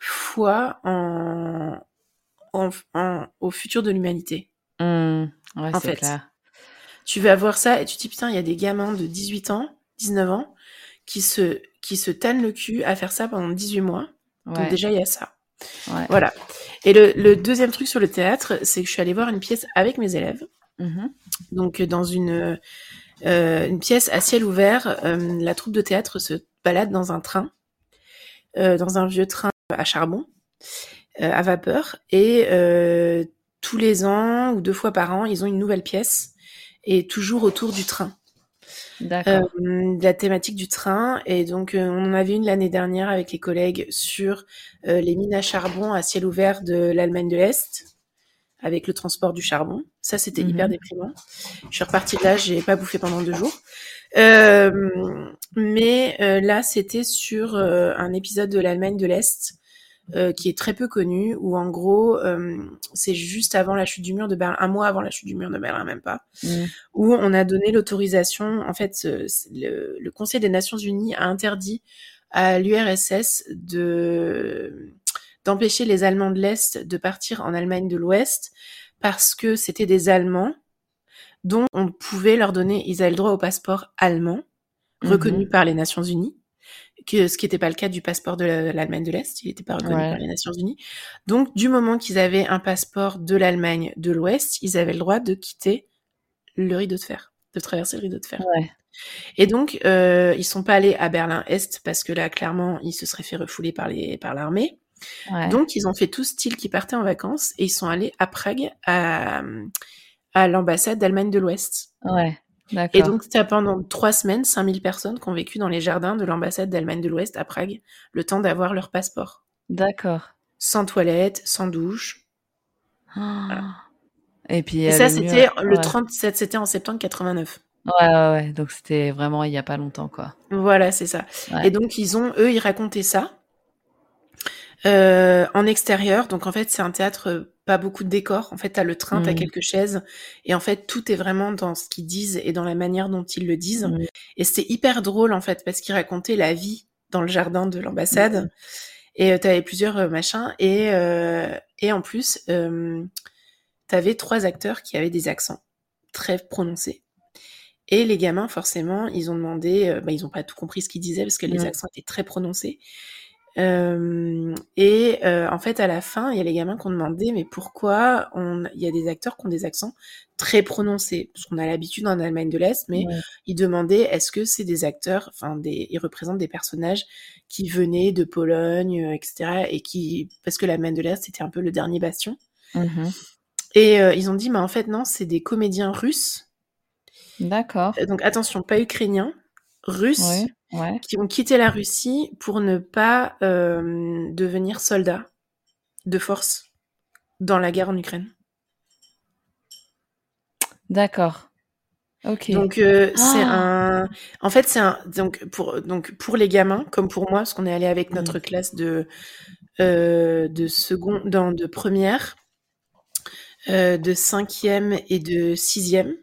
foi en, en, au futur de l'humanité. Mmh. Ouais, en fait, clair. tu vas voir ça et tu te dis putain, il y a des gamins de 18 ans, 19 ans qui se qui se tannent le cul à faire ça pendant 18 mois. Donc déjà il y a ça. Ouais. Voilà. Et le, le, deuxième truc sur le théâtre, c'est que je suis allée voir une pièce avec mes élèves. Mmh Donc dans une euh, une pièce à ciel ouvert, euh, la troupe de théâtre se balade dans un train, euh, dans un vieux train à charbon, euh, à vapeur, et euh, tous les ans ou deux fois par an, ils ont une nouvelle pièce, et toujours autour du train. D'accord. Euh, la thématique du train. Et donc, on en avait une l'année dernière avec les collègues sur les mines à charbon à ciel ouvert de l'Allemagne de l'Est, avec le transport du charbon. Ça, c'était hyper mhm. déprimant. Je suis repartie de là, j'ai pas bouffé pendant deux jours. Mais là, c'était sur un épisode de l'Allemagne de l'Est euh, qui est très peu connu, où en gros, euh, c'est juste avant la chute du mur de Berlin, un mois avant la chute du mur de Berlin, même pas, mmh. où on a donné l'autorisation, en fait, le, le, Conseil des Nations Unies a interdit à l'URSS de d'empêcher les Allemands de l'Est de partir en Allemagne de l'Ouest parce que c'était des Allemands dont on pouvait leur donner, ils avaient le droit au passeport allemand, reconnu mmh. par les Nations Unies, ce qui n'était pas le cas du passeport de l'Allemagne de l'Est, il n'était pas reconnu par les Nations Unies. Donc, du moment qu'ils avaient un passeport de l'Allemagne de l'Ouest, ils avaient le droit de quitter le rideau de fer, de traverser le rideau de fer. Ouais. Et donc, euh, ils sont pas allés à Berlin-Est parce que là, clairement, ils se seraient fait refouler par les par l'armée. Ouais. Donc, ils ont fait tout style qui partaient en vacances et ils sont allés à Prague à, à l'ambassade d'Allemagne de l'Ouest. Ouais. Et donc, as pendant trois semaines 5000 personnes qui ont vécu dans les jardins de l'ambassade d'Allemagne de l'Ouest à Prague, le temps d'avoir leur passeport. D'accord. Sans toilette, sans douche. Et puis. Et ça, c'était le 37, c'était en septembre 89. Ouais, ouais, ouais. Donc, c'était vraiment il y a pas longtemps, quoi. Voilà, c'est ça. Et donc, ils ont, eux, ils racontaient ça. Euh, en extérieur, donc en fait c'est un théâtre pas beaucoup de décors. En fait, t'as le train, tu t'as mmh. quelques chaises, et en fait, tout est vraiment dans ce qu'ils disent et dans la manière dont ils le disent. Mmh. Et c'est hyper drôle en fait parce qu'ils racontaient la vie dans le jardin de l'ambassade. Mmh. Et euh, t'avais plusieurs euh, machins et euh, et en plus, euh, t'avais trois acteurs qui avaient des accents très prononcés. Et les gamins, forcément, ils ont demandé, bah, ils ont pas tout compris ce qu'ils disaient parce que les accents étaient très prononcés. Euh, et euh, en fait, à la fin, il y a les gamins qui ont demandé, mais pourquoi on... il y a des acteurs qui ont des accents très prononcés? Parce qu'on a l'habitude en Allemagne de l'Est, mais ils demandaient, est-ce que c'est des acteurs, enfin, des... ils représentent des personnages qui venaient de Pologne, euh, etc., et qui, parce que l'Allemagne de l'Est c'était un peu le dernier bastion. Mmh Et ils ont dit, mais en fait, non, c'est des comédiens russes. D'accord. Donc attention, pas ukrainiens, russes, qui ont quitté la Russie pour ne pas devenir soldats de force dans la guerre en Ukraine. D'accord. Ok. Donc c'est ah! un, en fait c'est un donc pour donc pour les gamins comme pour moi parce qu'on est allé avec mmh. notre classe de de seconde dans de première, de cinquième et de sixième.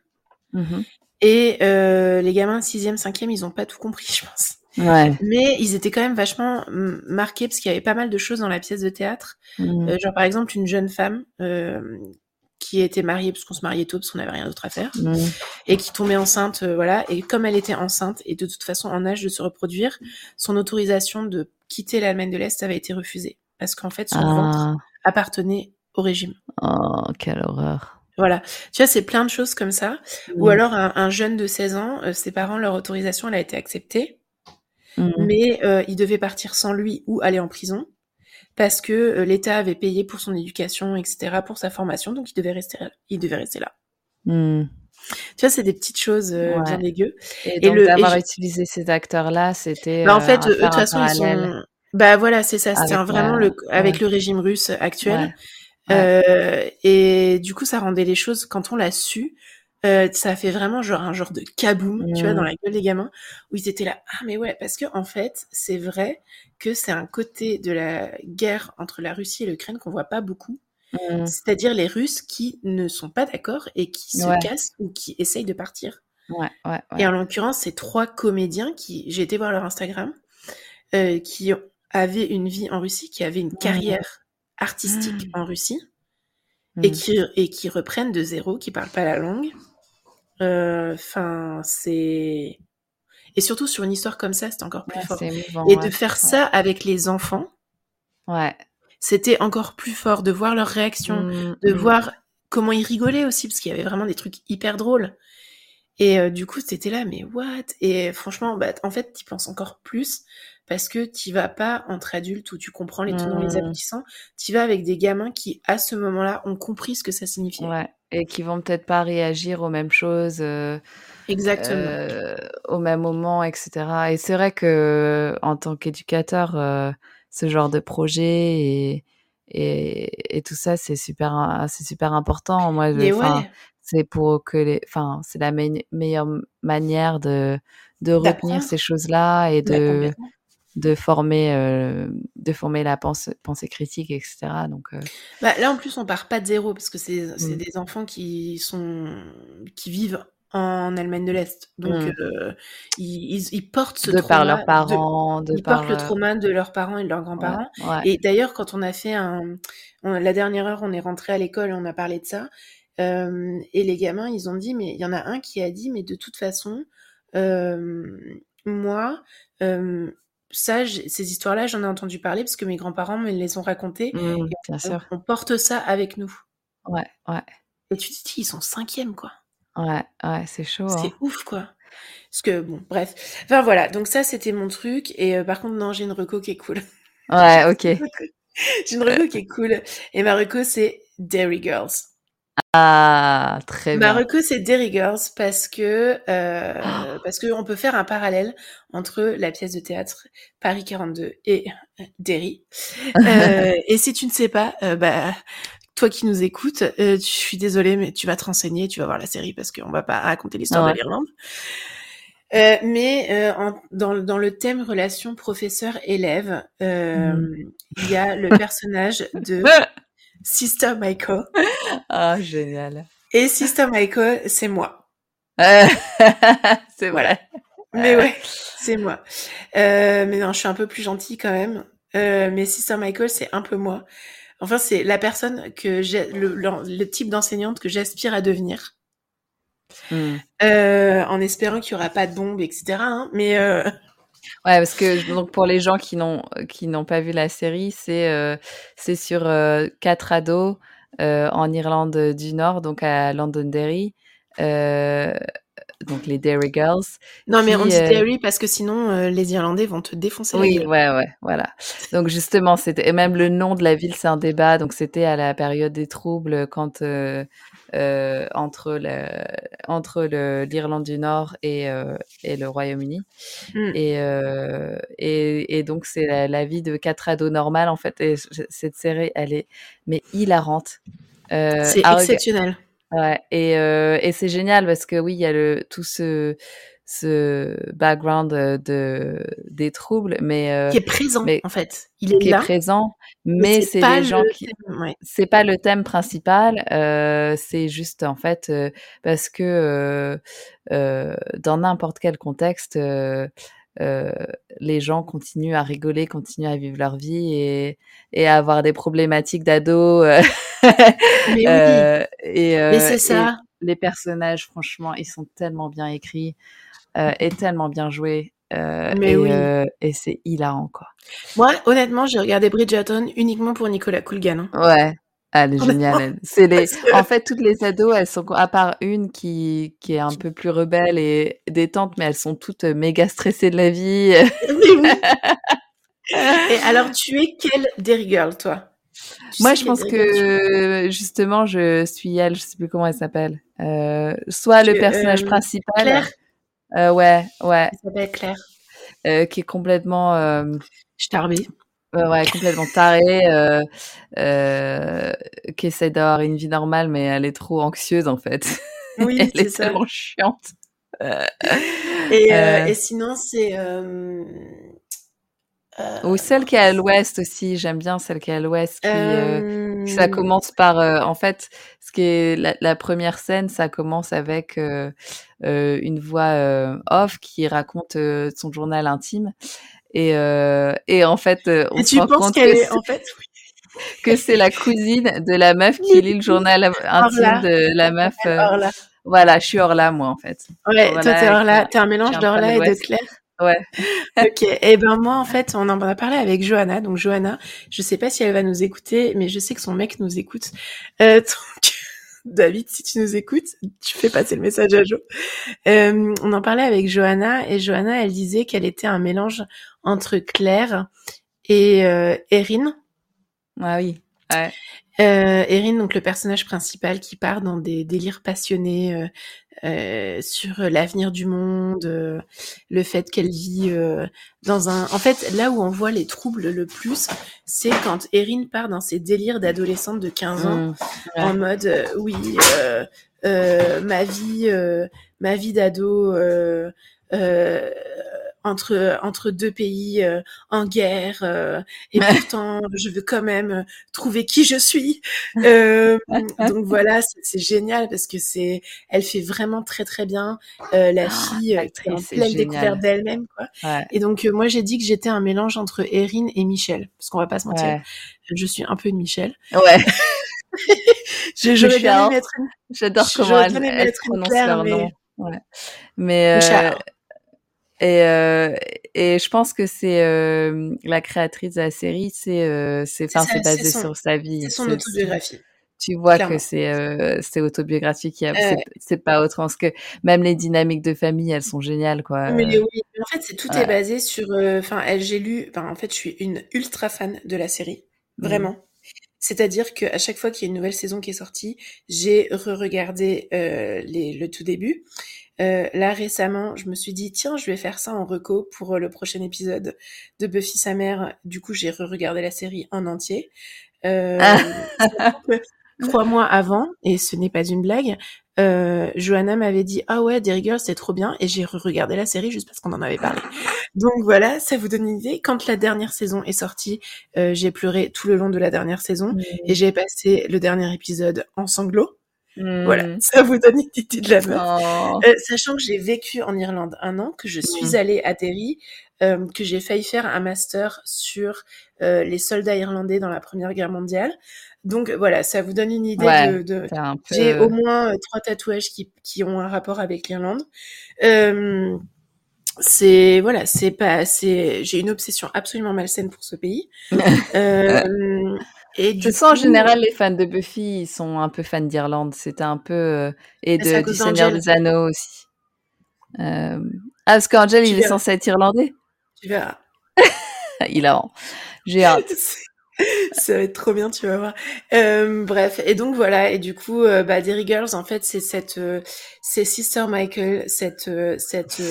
Mmh et les gamins de sixième, cinquième, ils ont pas tout compris, je pense. Ouais. Mais ils étaient quand même vachement marqués parce qu'il y avait pas mal de choses dans la pièce de théâtre. Mmh. genre par exemple une jeune femme qui était mariée parce qu'on se mariait tôt parce qu'on n'avait rien d'autre à faire mmh. et qui tombait enceinte euh, voilà et comme elle était enceinte et de toute façon en âge de se reproduire son autorisation de quitter l'Allemagne de l'Est avait été refusée parce qu'en fait son ventre ah. appartenait au régime oh quelle horreur voilà tu vois c'est plein de choses comme ça ou mmh. alors un, jeune de 16 ans euh, ses parents leur autorisation elle a été acceptée mmh. mais euh, il devait partir sans lui ou aller en prison parce que euh, l'État avait payé pour son éducation, etc., pour sa formation, donc il devait rester, il devait rester là. Hmm. Tu vois, c'est des petites choses euh, bien dégueu. Et, donc d'avoir utilisé ces acteurs-là, c'était. Bah, en fait, de toute façon, ils sont. Bah voilà, c'est ça. C'était vraiment le avec le régime russe actuel. Et du coup, ça rendait les choses quand on l'a su. Euh, ça fait vraiment genre un genre de kaboom, tu vois, dans mmh. la gueule des gamins, où ils étaient là, ah mais ouais, parce que en fait, c'est vrai que c'est un côté de la guerre entre la Russie et l'Ukraine qu'on voit pas beaucoup, mmh. c'est-à-dire les Russes qui ne sont pas d'accord et qui se cassent ou qui essayent de partir. Ouais, ouais, et en l'occurrence, c'est trois comédiens qui, j'ai été voir leur Instagram, euh, qui avaient une vie en Russie, qui avaient une carrière artistique mmh. en Russie. Et qui, et qui reprennent de zéro, qui parlent pas la langue, euh, enfin, c'est et surtout sur une histoire comme ça, c'est encore plus fort. et de faire ça avec les enfants, ouais, c'était encore plus fort de voir leur réaction, mmh, de mmh. voir comment ils rigolaient aussi parce qu'il y avait vraiment des trucs hyper drôles. Et euh, du coup, c'était là, mais what? Et franchement, bah, en fait, tu penses encore plus parce que tu vas pas entre adultes où tu comprends les tenants, les mmh. aboutissants. Tu vas avec des gamins qui, à ce moment-là, ont compris ce que ça signifiait. Ouais. Et qui vont peut-être pas réagir aux mêmes choses. Euh, Exactement. Euh, au même moment, etc. Et c'est vrai que en tant qu'éducateur, euh, ce genre de projet et, et, et tout ça, c'est super, c'est super important. Moi, je, ouais. c'est pour que les, enfin, c'est la meilleure manière de de retenir ces choses-là et bah, de de former euh, de former la pensée, pensée critique etc donc euh bah, là en plus on part pas de zéro parce que c'est mmh. des enfants qui sont qui vivent en Allemagne de l'Est donc mmh. euh, ils, ils, portent ce de trauma par leurs parents de, ils portent le trauma de leurs parents et de leurs grands-parents et d'ailleurs quand on a fait un la dernière heure on est rentré à l'école on a parlé de ça et les gamins ils ont dit mais il y en a un qui a dit mais de toute façon moi ça, ces histoires-là, j'en ai entendu parler parce que mes grands-parents me les ont racontées. Mmh, bien on, sûr. On porte ça avec nous. Ouais, ouais. Et tu te dis, ils sont cinquième, quoi. Ouais, ouais, c'est chaud. C'est hein. ouf, quoi. Parce que, bon, bref. Enfin, voilà. Donc, ça, c'était mon truc. Et euh, par contre, non, j'ai une reco qui est cool. Ouais, ok. j'ai une reco qui est cool. Et ma reco, c'est Dairy Girls. Ah, très bien. Marocco, c'est Derry Girls parce que euh, oh. parce que on peut faire un parallèle entre la pièce de théâtre Paris 42 et Derry. euh, et si tu ne sais pas, euh, bah toi qui nous écoutes, euh, je suis désolée, mais tu vas te renseigner, tu vas voir la série parce qu'on va pas raconter l'histoire de l'Irlande. Euh, mais en, dans, dans, le thème relation professeur-élève, mmh. il y a le personnage de Sister Michael. Ah, génial. Et Sister Michael, c'est moi. c'est vrai. Mais ouais, c'est moi. Euh, mais non, je suis un peu plus gentille quand même. Euh, mais Sister Michael, c'est un peu moi. Enfin, c'est la personne que j'ai, le, le, type d'enseignante que j'aspire à devenir. Hmm. Euh, en espérant qu'il y aura pas de bombes, etc. Hein, mais euh, Ouais, parce que donc pour les gens qui n'ont qui n'ont pas vu la série, c'est euh, c'est sur euh, quatre ados euh, en Irlande du Nord, donc à Londonderry, donc les Derry Girls. Non, mais on dit Derry parce que sinon les Irlandais vont te défoncer. Oui, la gueule. ouais, ouais, voilà. Donc justement, c'était et même le nom de la ville, c'est un débat. Donc c'était à la période des troubles quand euh, entre le, entre l'Irlande du Nord et, euh, et le Royaume-Uni. Mmh. Et, euh, et, et, donc, c'est la, la, vie de quatre ados normales, en fait. Et cette série, elle est mais hilarante. c'est exceptionnel. Ouais, et, et c'est génial parce que oui, il y a le, tout ce, ce background de des troubles, mais euh, qui est présent mais, en fait. Il est qui là, est présent, mais c'est les gens qui ouais. c'est pas le thème principal. Euh, c'est juste en fait euh, parce que euh, dans n'importe quel contexte. les gens continuent à rigoler, continuent à vivre leur vie et, et à avoir des problématiques d'ado. mais oui. et, mais c'est ça. les personnages, franchement, ils sont tellement bien écrits euh, est tellement bien joué. Euh, Mais et, oui. euh, et c'est hilarant, quoi. Moi, honnêtement, j'ai regardé Bridgerton uniquement pour Nicolas Coulgan. Hein. Ouais. Elle est géniale. C'est les, en fait, toutes les ados, elles sont, à part une qui, qui est un peu plus rebelle et détente, mais elles sont toutes méga stressées de la vie. Mais oui. et alors, tu es quelle Derry Girl, toi? Tu Moi, je pense que justement, je suis elle, je sais plus comment elle s'appelle. Euh, soit tu, le personnage euh, principal. Claire? Euh, ouais, ouais. S'appelle Claire. Euh, qui est complètement. Euh, Starbé. ouais, complètement tarée, euh, euh, qui essaie d'avoir une vie normale, mais elle est trop anxieuse en fait. Oui, elle est, est tellement chiante. Et, et, sinon, c'est. Ou celle qui est à l'ouest aussi, j'aime bien celle qui est à l'ouest. Qui, euh... ça commence par, en fait, ce qui est la, la, première scène, ça commence avec euh, une voix off qui raconte son journal intime. Et, et en fait, on et se rend compte que, est, en fait, que c'est la cousine de la meuf qui lit le journal intime de la meuf. Voilà, je suis Orla, moi, en fait. Ouais, Orla, toi, t'es Orla. T'es un mélange d'Orla et de Claire. Ouais. ok. Et eh ben moi en fait, on en a parlé avec Johanna. Donc Johanna, je sais pas si elle va nous écouter, mais je sais que son mec nous écoute. Euh, donc David, si tu nous écoutes, tu fais passer le message à Jo. Euh, on en parlait avec Johanna et Johanna, elle disait qu'elle était un mélange entre Claire et euh, Erin. Ah oui. Ouais. Euh, Erin, donc le personnage principal qui part dans des délires passionnés euh, euh, sur l'avenir du monde, euh, le fait qu'elle vit euh, dans un... En fait, là où on voit les troubles le plus, c'est quand Erin part dans ses délires d'adolescente de 15 ans, mmh, ouais. en mode, euh, oui, ma vie, ma vie d'ado entre entre deux pays euh, en guerre euh, et pourtant je veux quand même euh, trouver qui je suis. Euh, donc voilà c'est génial parce que c'est elle fait vraiment très très bien. Euh, la ah, fille euh, est en pleine découverte d'elle-même quoi. Ouais. et donc moi j'ai dit que j'étais un mélange entre Erin et Michel parce qu'on va pas se mentir. Ouais. je suis un peu une Michel. Ouais. J'aurais bien aimé être j'adore comment elle, elle prononce leur nom. Ouais. mais et, euh, et je pense que c'est euh, la créatrice de la série, c'est euh, c'est basé son, sur sa vie. C'est son autobiographie. Tu vois Clairement. que c'est euh, c'est autobiographique. Euh, c'est pas autre parce que même les dynamiques de famille, elles sont géniales quoi. Mais oui, en fait, c'est tout ouais. est basé sur. Euh, enfin, j'ai lu. En fait, je suis une ultra fan de la série, mmh. vraiment. Mmh. C'est-à-dire qu'à chaque fois qu'il y a une nouvelle saison qui est sortie, j'ai re-regardé euh, le tout début. Euh, là récemment, je me suis dit tiens, je vais faire ça en reco pour euh, le prochain épisode de Buffy sa mère. Du coup, j'ai re-regardé la série en entier. Euh, ah. trois mois avant, et ce n'est pas une blague, euh, Johanna m'avait dit ah ouais Derry Girls c'est trop bien et j'ai re-regardé la série juste parce qu'on en avait parlé. Donc voilà, ça vous donne une idée. Quand la dernière saison est sortie, euh, j'ai pleuré tout le long de la dernière saison mmh. et j'ai passé le dernier épisode en sanglots. Mmh. Voilà, ça vous donne une idée de la meuf. Oh. Euh, sachant que j'ai vécu en Irlande un an, que je suis mmh. allée à Derry, euh, que j'ai failli faire un master sur euh, les soldats irlandais dans la Première Guerre mondiale. Donc voilà, ça vous donne une idée ouais, de. de... Peu... J'ai au moins trois tatouages qui, qui ont un rapport avec l'Irlande. C'est voilà, c'est pas, c'est, j'ai une obsession absolument malsaine pour ce pays. et du coup, en général, les fans de Buffy, ils sont un peu fans d'Irlande. C'était un peu euh, et de, du Seigneur des Anneaux aussi. Euh... Ah, parce qu'Angel, il est censé être irlandais? Tu verras. il a. J'ai hâte. ça va être trop bien, tu vas voir. Euh, bref, et donc voilà, et du coup, euh, bah, Derry Girls, en fait, c'est cette, euh, c'est Sister Michael, cette, euh, cette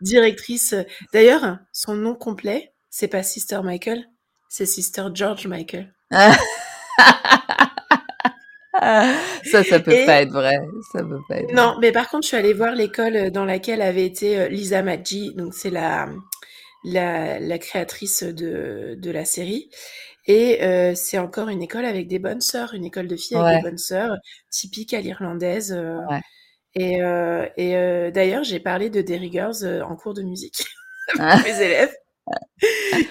directrice. D'ailleurs, son nom complet, c'est pas Sister Michael, c'est Sister George Michael. ça, ça peut pas être vrai. Ça peut pas être non, mais par contre, je suis allée voir l'école dans laquelle avait été Lisa Maggi, donc c'est la, la, la créatrice de, de la série. Et euh, c'est encore une école avec des bonnes sœurs, une école de filles avec des bonnes sœurs, typique à l'irlandaise. Euh, ouais. Et, euh, et euh, d'ailleurs, j'ai parlé de euh, en cours de musique avec mes élèves.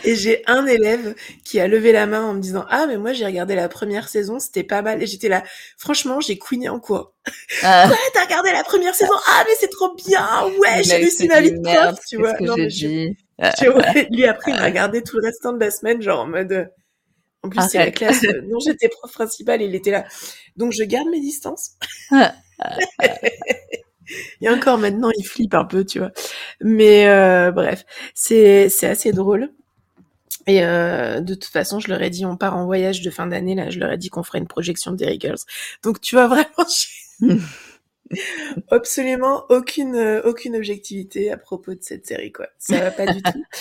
Et j'ai un élève qui a levé la main en me disant ah mais moi j'ai regardé la première saison c'était pas mal. Et j'étais là franchement j'ai couiné en cours. Ah. ouais t'as regardé la première saison. Ah mais c'est trop bien. Ouais j'ai réussi ma vie de prof tu vois. non, mais je, je, ouais, lui après il m'a regardé tout le restant de la semaine genre en mode en plus, c'est la classe dont j'étais prof principale, il était là. Donc, je garde mes distances. Et encore maintenant, il flippe un peu, tu vois. Mais euh, bref, c'est assez drôle. Et euh, de toute façon, je leur ai dit, on part en voyage de fin d'année. Là, je leur ai dit qu'on ferait une projection des Girls. Donc, tu vois vraiment, Absolument aucune euh, aucune objectivité à propos de cette série quoi. Ça va pas du tout.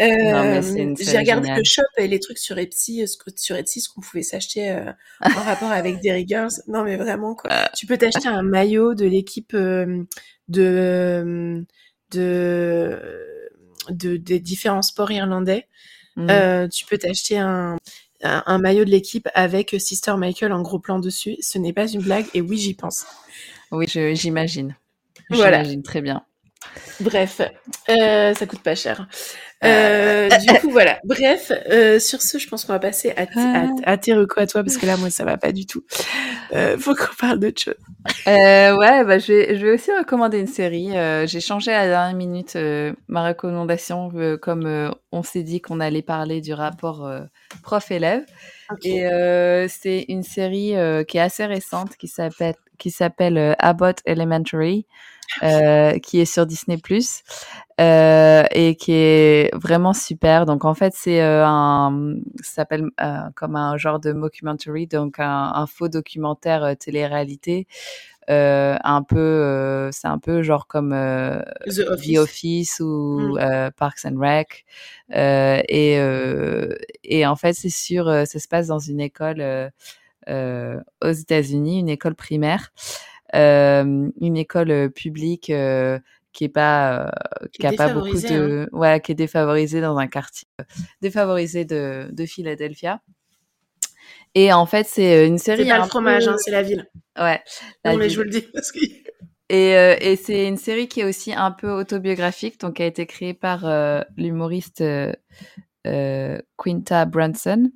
Euh, J'ai regardé le shop et les trucs sur Etsy euh, sur Etsy ce qu'on pouvait s'acheter euh, en rapport avec Derry Girls. Non mais vraiment quoi. Tu peux t'acheter un maillot de l'équipe de de, de des différents sports irlandais. Mmh. tu peux t'acheter un un maillot de l'équipe avec Sister Michael en gros plan dessus. Ce n'est pas une blague et oui, j'y pense. Oui, j'imagine. Voilà. J'imagine très bien. Bref, euh, ça coûte pas cher. Euh, du coup, voilà. Bref, euh, sur ce, je pense qu'on va passer à, à, à, tes recours à toi, parce que là, moi, ça va pas du tout. Euh, faut qu'on parle d'autre chose. Euh, ouais, bah, je, vais, je vais aussi recommander une série. Euh, j'ai changé à la dernière minute ma recommandation, comme on s'est dit qu'on allait parler du rapport prof-élève. Et c'est une série qui est assez récente, qui s'appelle qui s'appelle Abbott Elementary. Euh, qui est sur Disney Plus euh, et qui est vraiment super. Donc en fait, c'est euh, un, ça s'appelle euh, comme un genre de mockumentary, donc un, un faux documentaire euh, télé-réalité. un peu, c'est un peu genre comme The Office, The Office ou mm. Parks and Rec. et et en fait, c'est sûr, ça se passe dans une école aux États-Unis, une école primaire. Euh, une école euh, publique euh, qui est pas qui, a pas beaucoup de hein. ouais qui est défavorisée dans un quartier défavorisé de, de Philadelphia et en fait c'est une série c'est pas le fromage hein, c'est la ville ouais non mais je vous le dis parce que et, euh, et c'est une série qui est aussi un peu autobiographique donc qui a été créée par euh, l'humoriste euh, Quinta Brunson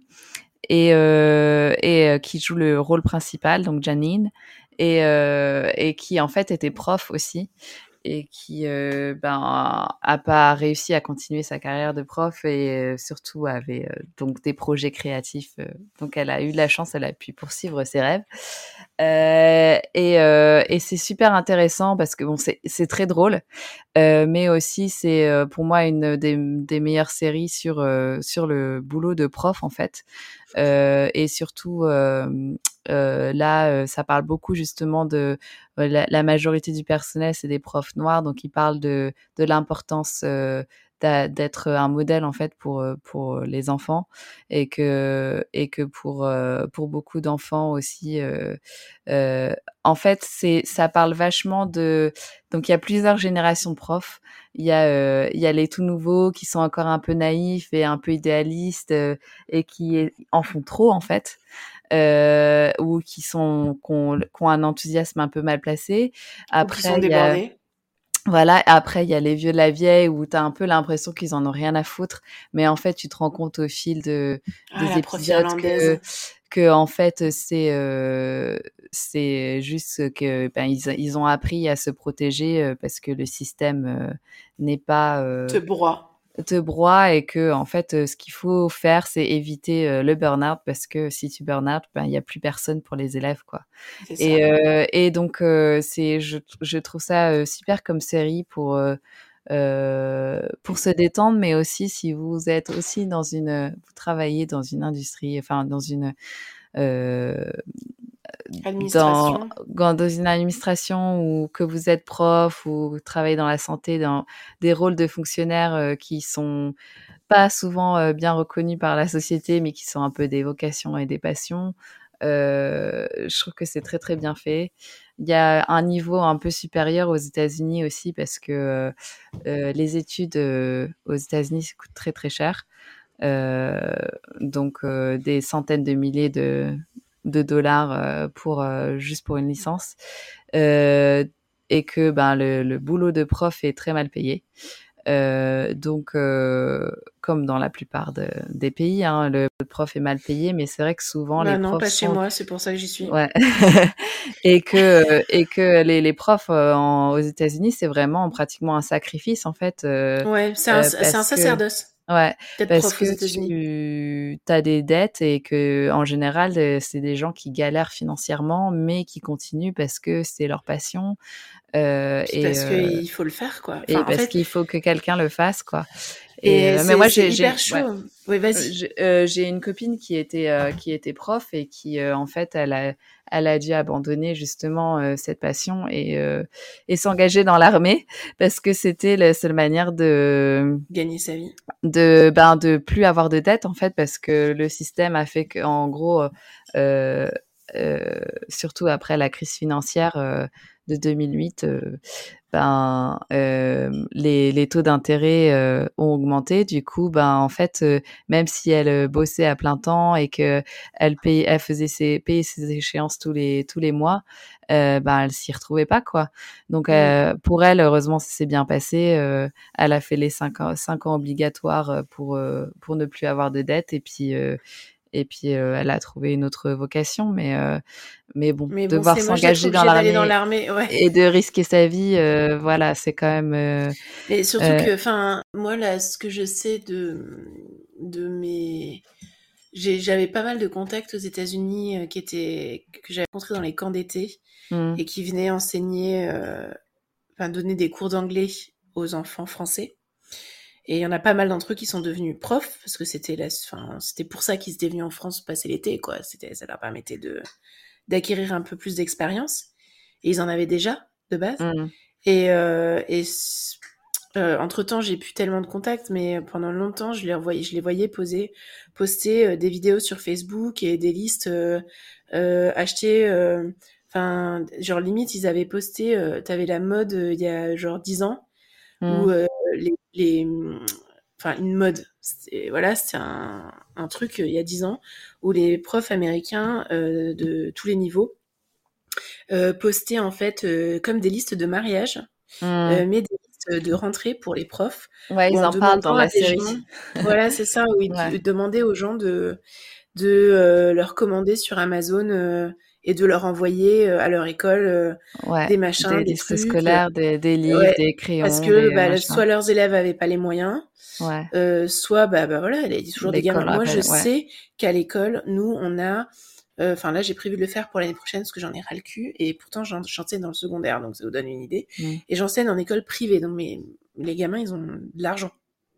et, et qui joue le rôle principal donc Janine et, euh, et qui en fait était prof aussi et qui euh, ben a pas réussi à continuer sa carrière de prof et euh, surtout avait euh, donc des projets créatifs euh, donc elle a eu la chance elle a pu poursuivre ses rêves. Et, et c'est super intéressant parce que bon c'est très drôle mais aussi c'est pour moi une des, des meilleures séries sur sur le boulot de prof en fait. Et surtout là, ça parle beaucoup justement de la, la, majorité du personnel, c'est des profs noirs, donc ils parlent de, de l'importance d'être un modèle en fait pour pour les enfants et que et que pour pour beaucoup d'enfants aussi euh, euh, en fait c'est ça parle vachement de donc il y a plusieurs générations de profs. Il y a euh, il y a les tout nouveaux qui sont encore un peu naïfs et un peu idéalistes et qui en font trop en fait euh, ou qui sont qui ont, qui ont, un enthousiasme un peu mal placé. Après, sont a, voilà, après il y a les vieux de la vieille où tu as un peu l'impression qu'ils en ont rien à foutre, mais en fait tu te rends compte au fil de ah, des épisodes que, que en fait c'est euh, c'est juste que ben ils, ils ont appris à se protéger euh, parce que le système euh, n'est pas te broie te broie et que en fait ce qu'il faut faire c'est éviter le burn-out parce que si tu burn-out ben il y a plus personne pour les élèves quoi et, et donc c'est je, je trouve ça super comme série pour euh, pour se détendre, mais aussi si vous êtes aussi dans une, vous travaillez dans une industrie, enfin dans une euh. Dans, dans, une administration ou que vous êtes prof ou travaillez dans la santé, dans des rôles de fonctionnaires euh, qui sont pas souvent euh, bien reconnus par la société, mais qui sont un peu des vocations et des passions. Euh, je trouve que c'est très très bien fait. Il y a un niveau un peu supérieur aux États-Unis aussi parce que euh, les études aux États-Unis coûtent très très cher. Donc des centaines de milliers de, de dollars euh, pour juste pour une licence et que ben le, le, boulot de prof est très mal payé. Euh, donc, euh, comme dans la plupart de, des pays, hein, le, prof est mal payé, mais c'est vrai que souvent bah les non, profs pas sont... chez moi, c'est pour ça que j'y suis. Ouais. et que et que les, les profs euh, en, aux États-Unis, c'est vraiment pratiquement un sacrifice en fait. Euh, ouais, c'est un, sacerdoce. Que... Ouais, parce que tu as des dettes et que en général c'est des gens qui galèrent financièrement mais qui continuent parce que c'est leur passion euh, et parce euh, qu'il faut le faire, quoi. Enfin, et parce fait... qu'il faut que quelqu'un le fasse, quoi. Et, et euh, mais moi, j'ai hyper chaud. Ouais. Oui, vas-y. Euh, j'ai une copine qui était euh, qui était prof et qui, en fait, elle a elle a dû abandonner justement cette passion et et s'engager dans l'armée parce que c'était la seule manière de gagner sa vie. De ben de plus avoir de dettes en fait parce que le système a fait qu'en gros. Euh, surtout après la crise financière, euh, de 2008, euh, ben, euh, les, les, taux d'intérêt euh, ont augmenté. Du coup, ben, en fait, euh, même si elle euh, bossait à plein temps et que elle, payait, elle faisait ses, payait ses échéances tous les, tous les mois, ben, elle s'y retrouvait pas, quoi. Donc, mmh. pour elle, heureusement, ça s'est bien passé. elle a fait les cinq ans, cinq ans obligatoires pour, pour ne plus avoir de dettes et puis, et puis elle a trouvé une autre vocation mais mais bon, mais bon devoir s'engager dans l'armée ouais. et de risquer sa vie voilà c'est quand même mais surtout que enfin moi là ce que je sais de de mes j'avais pas mal de contacts aux États-Unis qui étaient que j'avais rencontrés dans les camps d'été mmh. et qui venaient enseigner enfin donner des cours d'anglais aux enfants français et il y en a pas mal d'entre eux qui sont devenus profs parce que c'était la, enfin, c'était pour ça qu'ils étaient venus en France passer l'été, quoi. C'était, ça leur permettait de d'acquérir un peu plus d'expérience. Et ils en avaient déjà de base. Mmh. Et, euh, et euh, entre temps, j'ai plus tellement de contacts, mais pendant longtemps, je les voyais, je les voyais poser, poster euh, des vidéos sur Facebook et des listes euh, euh achetées. Euh, enfin, genre limite, ils avaient posté. T'avais la mode il y a genre dix ans mmh. où les, les, enfin une mode. Voilà, c'est un, un, truc euh, il y a dix ans où les profs américains euh, de tous les niveaux euh, postaient en fait euh, comme des listes de mariage, mmh. mais des listes de rentrée pour les profs. Ouais, ils en, en parlent dans la série. Gens, voilà, c'est ça, où ils ouais. demandaient aux gens de de leur commander sur Amazon et de leur envoyer à leur école ouais, des machins, des, des listes trucs, scolaires, des, des livres, ouais, des crayons. Parce que bah, soit leurs élèves avaient pas les moyens, euh, soit bah, bah voilà, il y a toujours des gamins. Moi, je sais qu'à l'école, nous, on a Enfin, euh, là, j'ai prévu de le faire pour l'année prochaine parce que j'en ai ras le cul. Et pourtant, j'enseigne dans le secondaire, donc ça vous donne une idée. Mmh. Et j'enseigne en école privée. Donc, mes, les gamins, ils ont de l'argent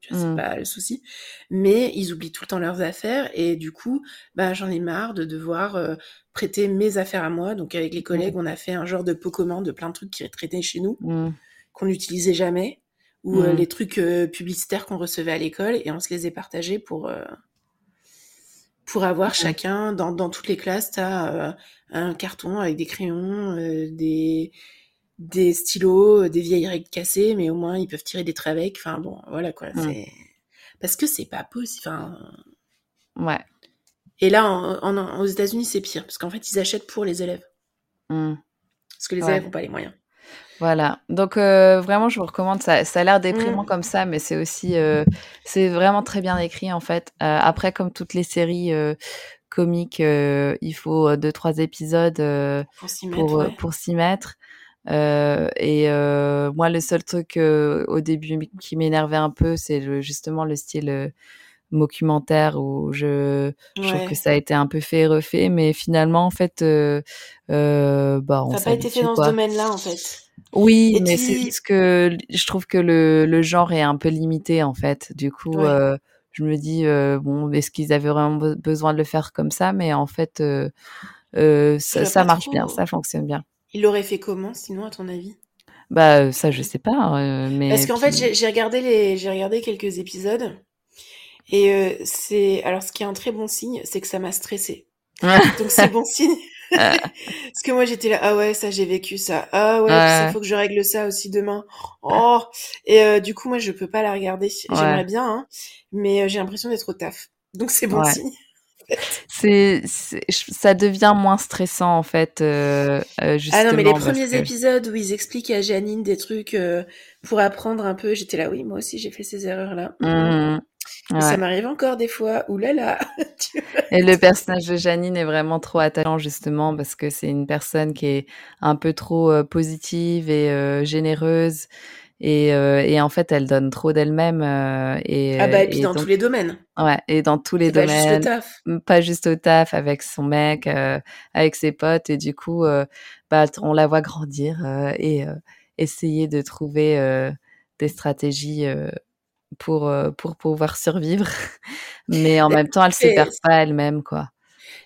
c'est mmh. pas le souci. Mais ils oublient tout le temps leurs affaires et du coup, bah, j'en ai marre de devoir euh, prêter mes affaires à moi. Donc avec les collègues, mmh. on a fait un genre de pot commun de plein de trucs qui traitaient chez nous, mmh. qu'on n'utilisait jamais, ou euh, les trucs euh, publicitaires qu'on recevait à l'école et on se les est partagés pour pour avoir chacun dans, dans toutes les classes, t'as un carton avec des crayons, des des stylos, des vieilles règles cassées, mais au moins ils peuvent tirer des traits avec. Enfin bon, voilà quoi. C'est parce que c'est pas possible. Enfin, ouais. Et là, en, en, aux États-Unis, c'est pire parce qu'en fait, ils achètent pour les élèves. Mmh. Parce que les ouais. élèves n'ont pas les moyens. Voilà. Donc euh, vraiment, je vous recommande. Ça, ça a l'air déprimant mmh. comme ça, mais c'est aussi, euh, c'est vraiment très bien écrit en fait. Euh, après, comme toutes les séries comiques, il faut deux trois épisodes pour s'y mettre. Pour, ouais. pour s'y mettre. Et moi, le seul truc au début qui m'énervait un peu, c'est justement le style documentaire où je, je trouve que ça a été un peu fait et refait, mais finalement, en fait, euh, euh, bah, on Ça n'a pas été fait dans ce domaine-là, en fait. Oui, mais c'est juste que je trouve que le, le genre est un peu limité, en fait. Du coup, euh, je me dis, euh, bon, est-ce qu'ils avaient vraiment besoin de le faire comme ça? Mais en fait, euh, euh ça, ça marche bien, ça fonctionne bien. Il l'aurait fait comment, sinon, à ton avis? Bah, ça, je sais pas. mais Parce qu'en fait, j'ai regardé les, j'ai regardé quelques épisodes. Et euh, c'est alors ce qui est un très bon signe, c'est que ça m'a stressé. Donc c'est bon signe. Parce que moi j'étais là, ah ouais, ça j'ai vécu ça. Ah ouais, il faut que je règle ça aussi demain. Oh et euh, du coup moi je peux pas la regarder. J'aimerais bien, hein, mais euh, j'ai l'impression d'être au taf. Donc c'est bon signe. C'est, ça devient moins stressant en fait. Euh, ah non, mais les premiers épisodes où ils expliquent à Janine des trucs pour apprendre un peu, j'étais là, oui, moi aussi j'ai fait ces erreurs là. Mmh. Ça m'arrive encore des fois, oulala. et le personnage de Janine est vraiment trop attachant justement parce que c'est une personne qui est un peu trop euh, positive et euh, généreuse et, euh, et, en fait elle donne trop d'elle-même et ah bah et puis dans tous les domaines. Ouais et dans tous les domaines. Pas juste au taf. Pas juste au taf avec son mec, avec ses potes et du coup bah on la voit grandir et essayer de trouver des stratégies pour, euh, pour pouvoir survivre. Mais en même temps, elle se perd pas elle-même, quoi.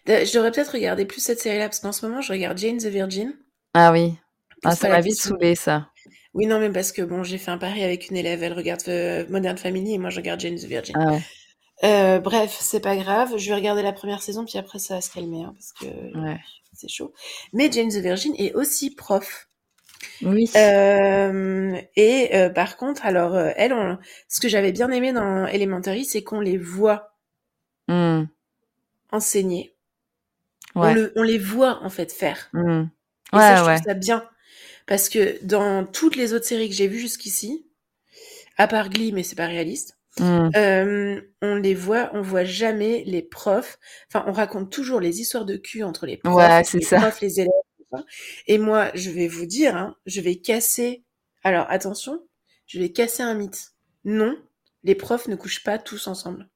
Je devrais peut-être regarder plus cette série-là, parce qu'en ce moment, je regarde Jane the Virgin. Ah oui. Ah, ça m'a vite saoulé, ça. Oui, non, mais parce que bon, j'ai fait un pari avec une élève, elle regarde euh, Modern Family et moi je regarde Jane the Virgin. Ah ouais. euh, bref, c'est pas grave, je vais regarder la première saison, puis après ça va se calmer, hein, parce que ouais. c'est chaud. Mais Jane the Virgin est aussi prof. Oui. Euh, et par contre, alors elle, ce que j'avais bien aimé dans Elementary, c'est qu'on les voit mmh. enseigner. On, le, on, les voit en fait faire. Mmh. Et ça, je trouve ça bien. Parce que dans toutes les autres séries que j'ai vues jusqu'ici, à part Glee, mais c'est pas réaliste, mmh. on les voit, on voit jamais les profs. Enfin, on raconte toujours les histoires de cul entre les profs, les profs, les élèves et moi, je vais vous dire, hein, je vais casser. Alors attention, je vais casser un mythe. Non, les profs ne couchent pas tous ensemble.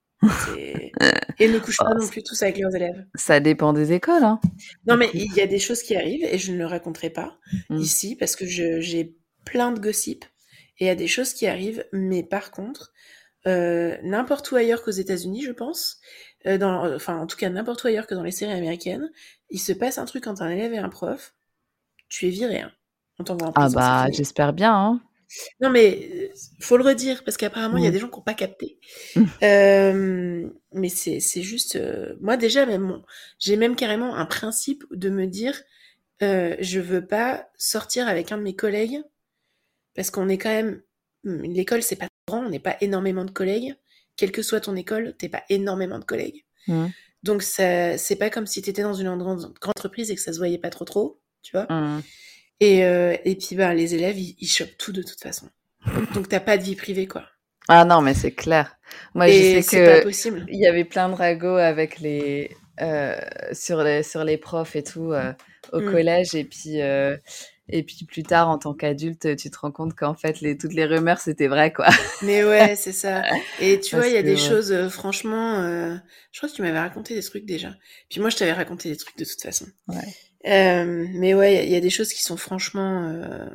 Et ne couchent pas oh, non plus tous avec leurs élèves. Ça dépend des écoles. Hein. Non, mais il y a des choses qui arrivent et je ne le raconterai pas mmh. ici parce que j'ai plein de gossip et il y a des choses qui arrivent. Mais par contre, euh, n'importe où ailleurs qu'aux États-Unis, je pense, euh, dans, enfin en tout cas n'importe où ailleurs que dans les séries américaines, il se passe un truc entre un élève et un prof, tu es viré. Hein. On t'envoie en Ah bah j'espère bien. Hein. Non mais euh, faut le redire parce qu'apparemment il y a mmh. des gens qui n'ont pas capté. Mmh. Euh, mais c'est c'est juste moi déjà même j'ai même carrément un principe de me dire euh, je veux pas sortir avec un de mes collègues parce qu'on est quand même mmh, l'école c'est pas grand on n'est pas énormément de collègues quelle que soit ton école, t'es pas énormément de collègues. Mmh. Donc c'est pas comme si tu étais dans une grande, entreprise et que ça se voyait pas trop trop, tu vois. Et, euh, et puis bah les élèves, ils, chopent tout de toute façon. Donc t'as pas de vie privée quoi. Ah non, mais c'est clair. Moi, je sais que possible. il y avait plein de ragots avec les euh, sur les sur les profs et tout euh, au mmh. collège et puis et puis plus tard, en tant qu'adulte, tu te rends compte qu'en fait, les, toutes les rumeurs, c'était vrai, quoi. Mais ouais, c'est ça. Et tu vois, il y a des choses, euh, franchement, euh, je crois que tu m'avais raconté des trucs déjà. Puis moi, je t'avais raconté des trucs de toute façon. Ouais. Euh, mais ouais, il y, a des choses qui sont franchement... Euh,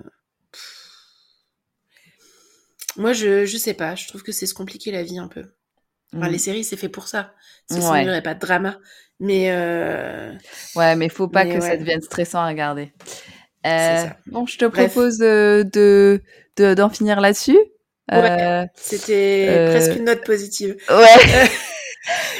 moi, je, je sais pas. Je trouve que c'est se compliquer la vie un peu. Enfin, les séries, c'est fait pour ça. Ouais. il n'y aurait pas de drama. Mais... Ouais, mais faut pas que ça devienne stressant à regarder. Euh, bon, je te propose euh, de d'en finir là-dessus. Ouais, euh, C'était euh, presque une note positive. Ouais.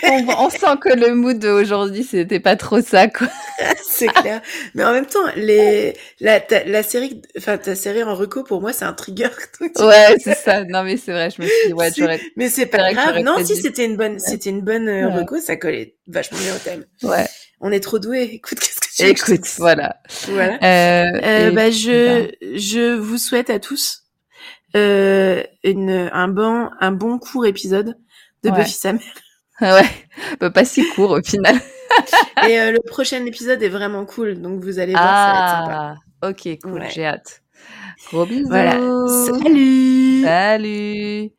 on, on, sent que le mood d'aujourd'hui, c'était pas trop ça, quoi. c'est clair. Mais en même temps, les, la, ta, la série, enfin, ta série en reco, pour moi, c'est un trigger. ouais, c'est ça. Non, mais c'est vrai, je me suis dit, ouais, j'aurais. Mais c'est pas grave. Non, si c'était une bonne, c'était une bonne ouais. reco, ça collait vachement bien au thème. Ouais. On est trop doués. Écoute, qu'est-ce Écoute, voilà. Voilà. Euh, euh, bah, je, je vous souhaite à tous euh, une, un bon, un bon court épisode de Buffy sa mère. Ouais, bah, pas si court au final. Et euh, le prochain épisode est vraiment cool, donc vous allez voir, ça va être sympa. Ah, Ok, cool, j'ai hâte. Gros bisous. Voilà. Salut. Salut.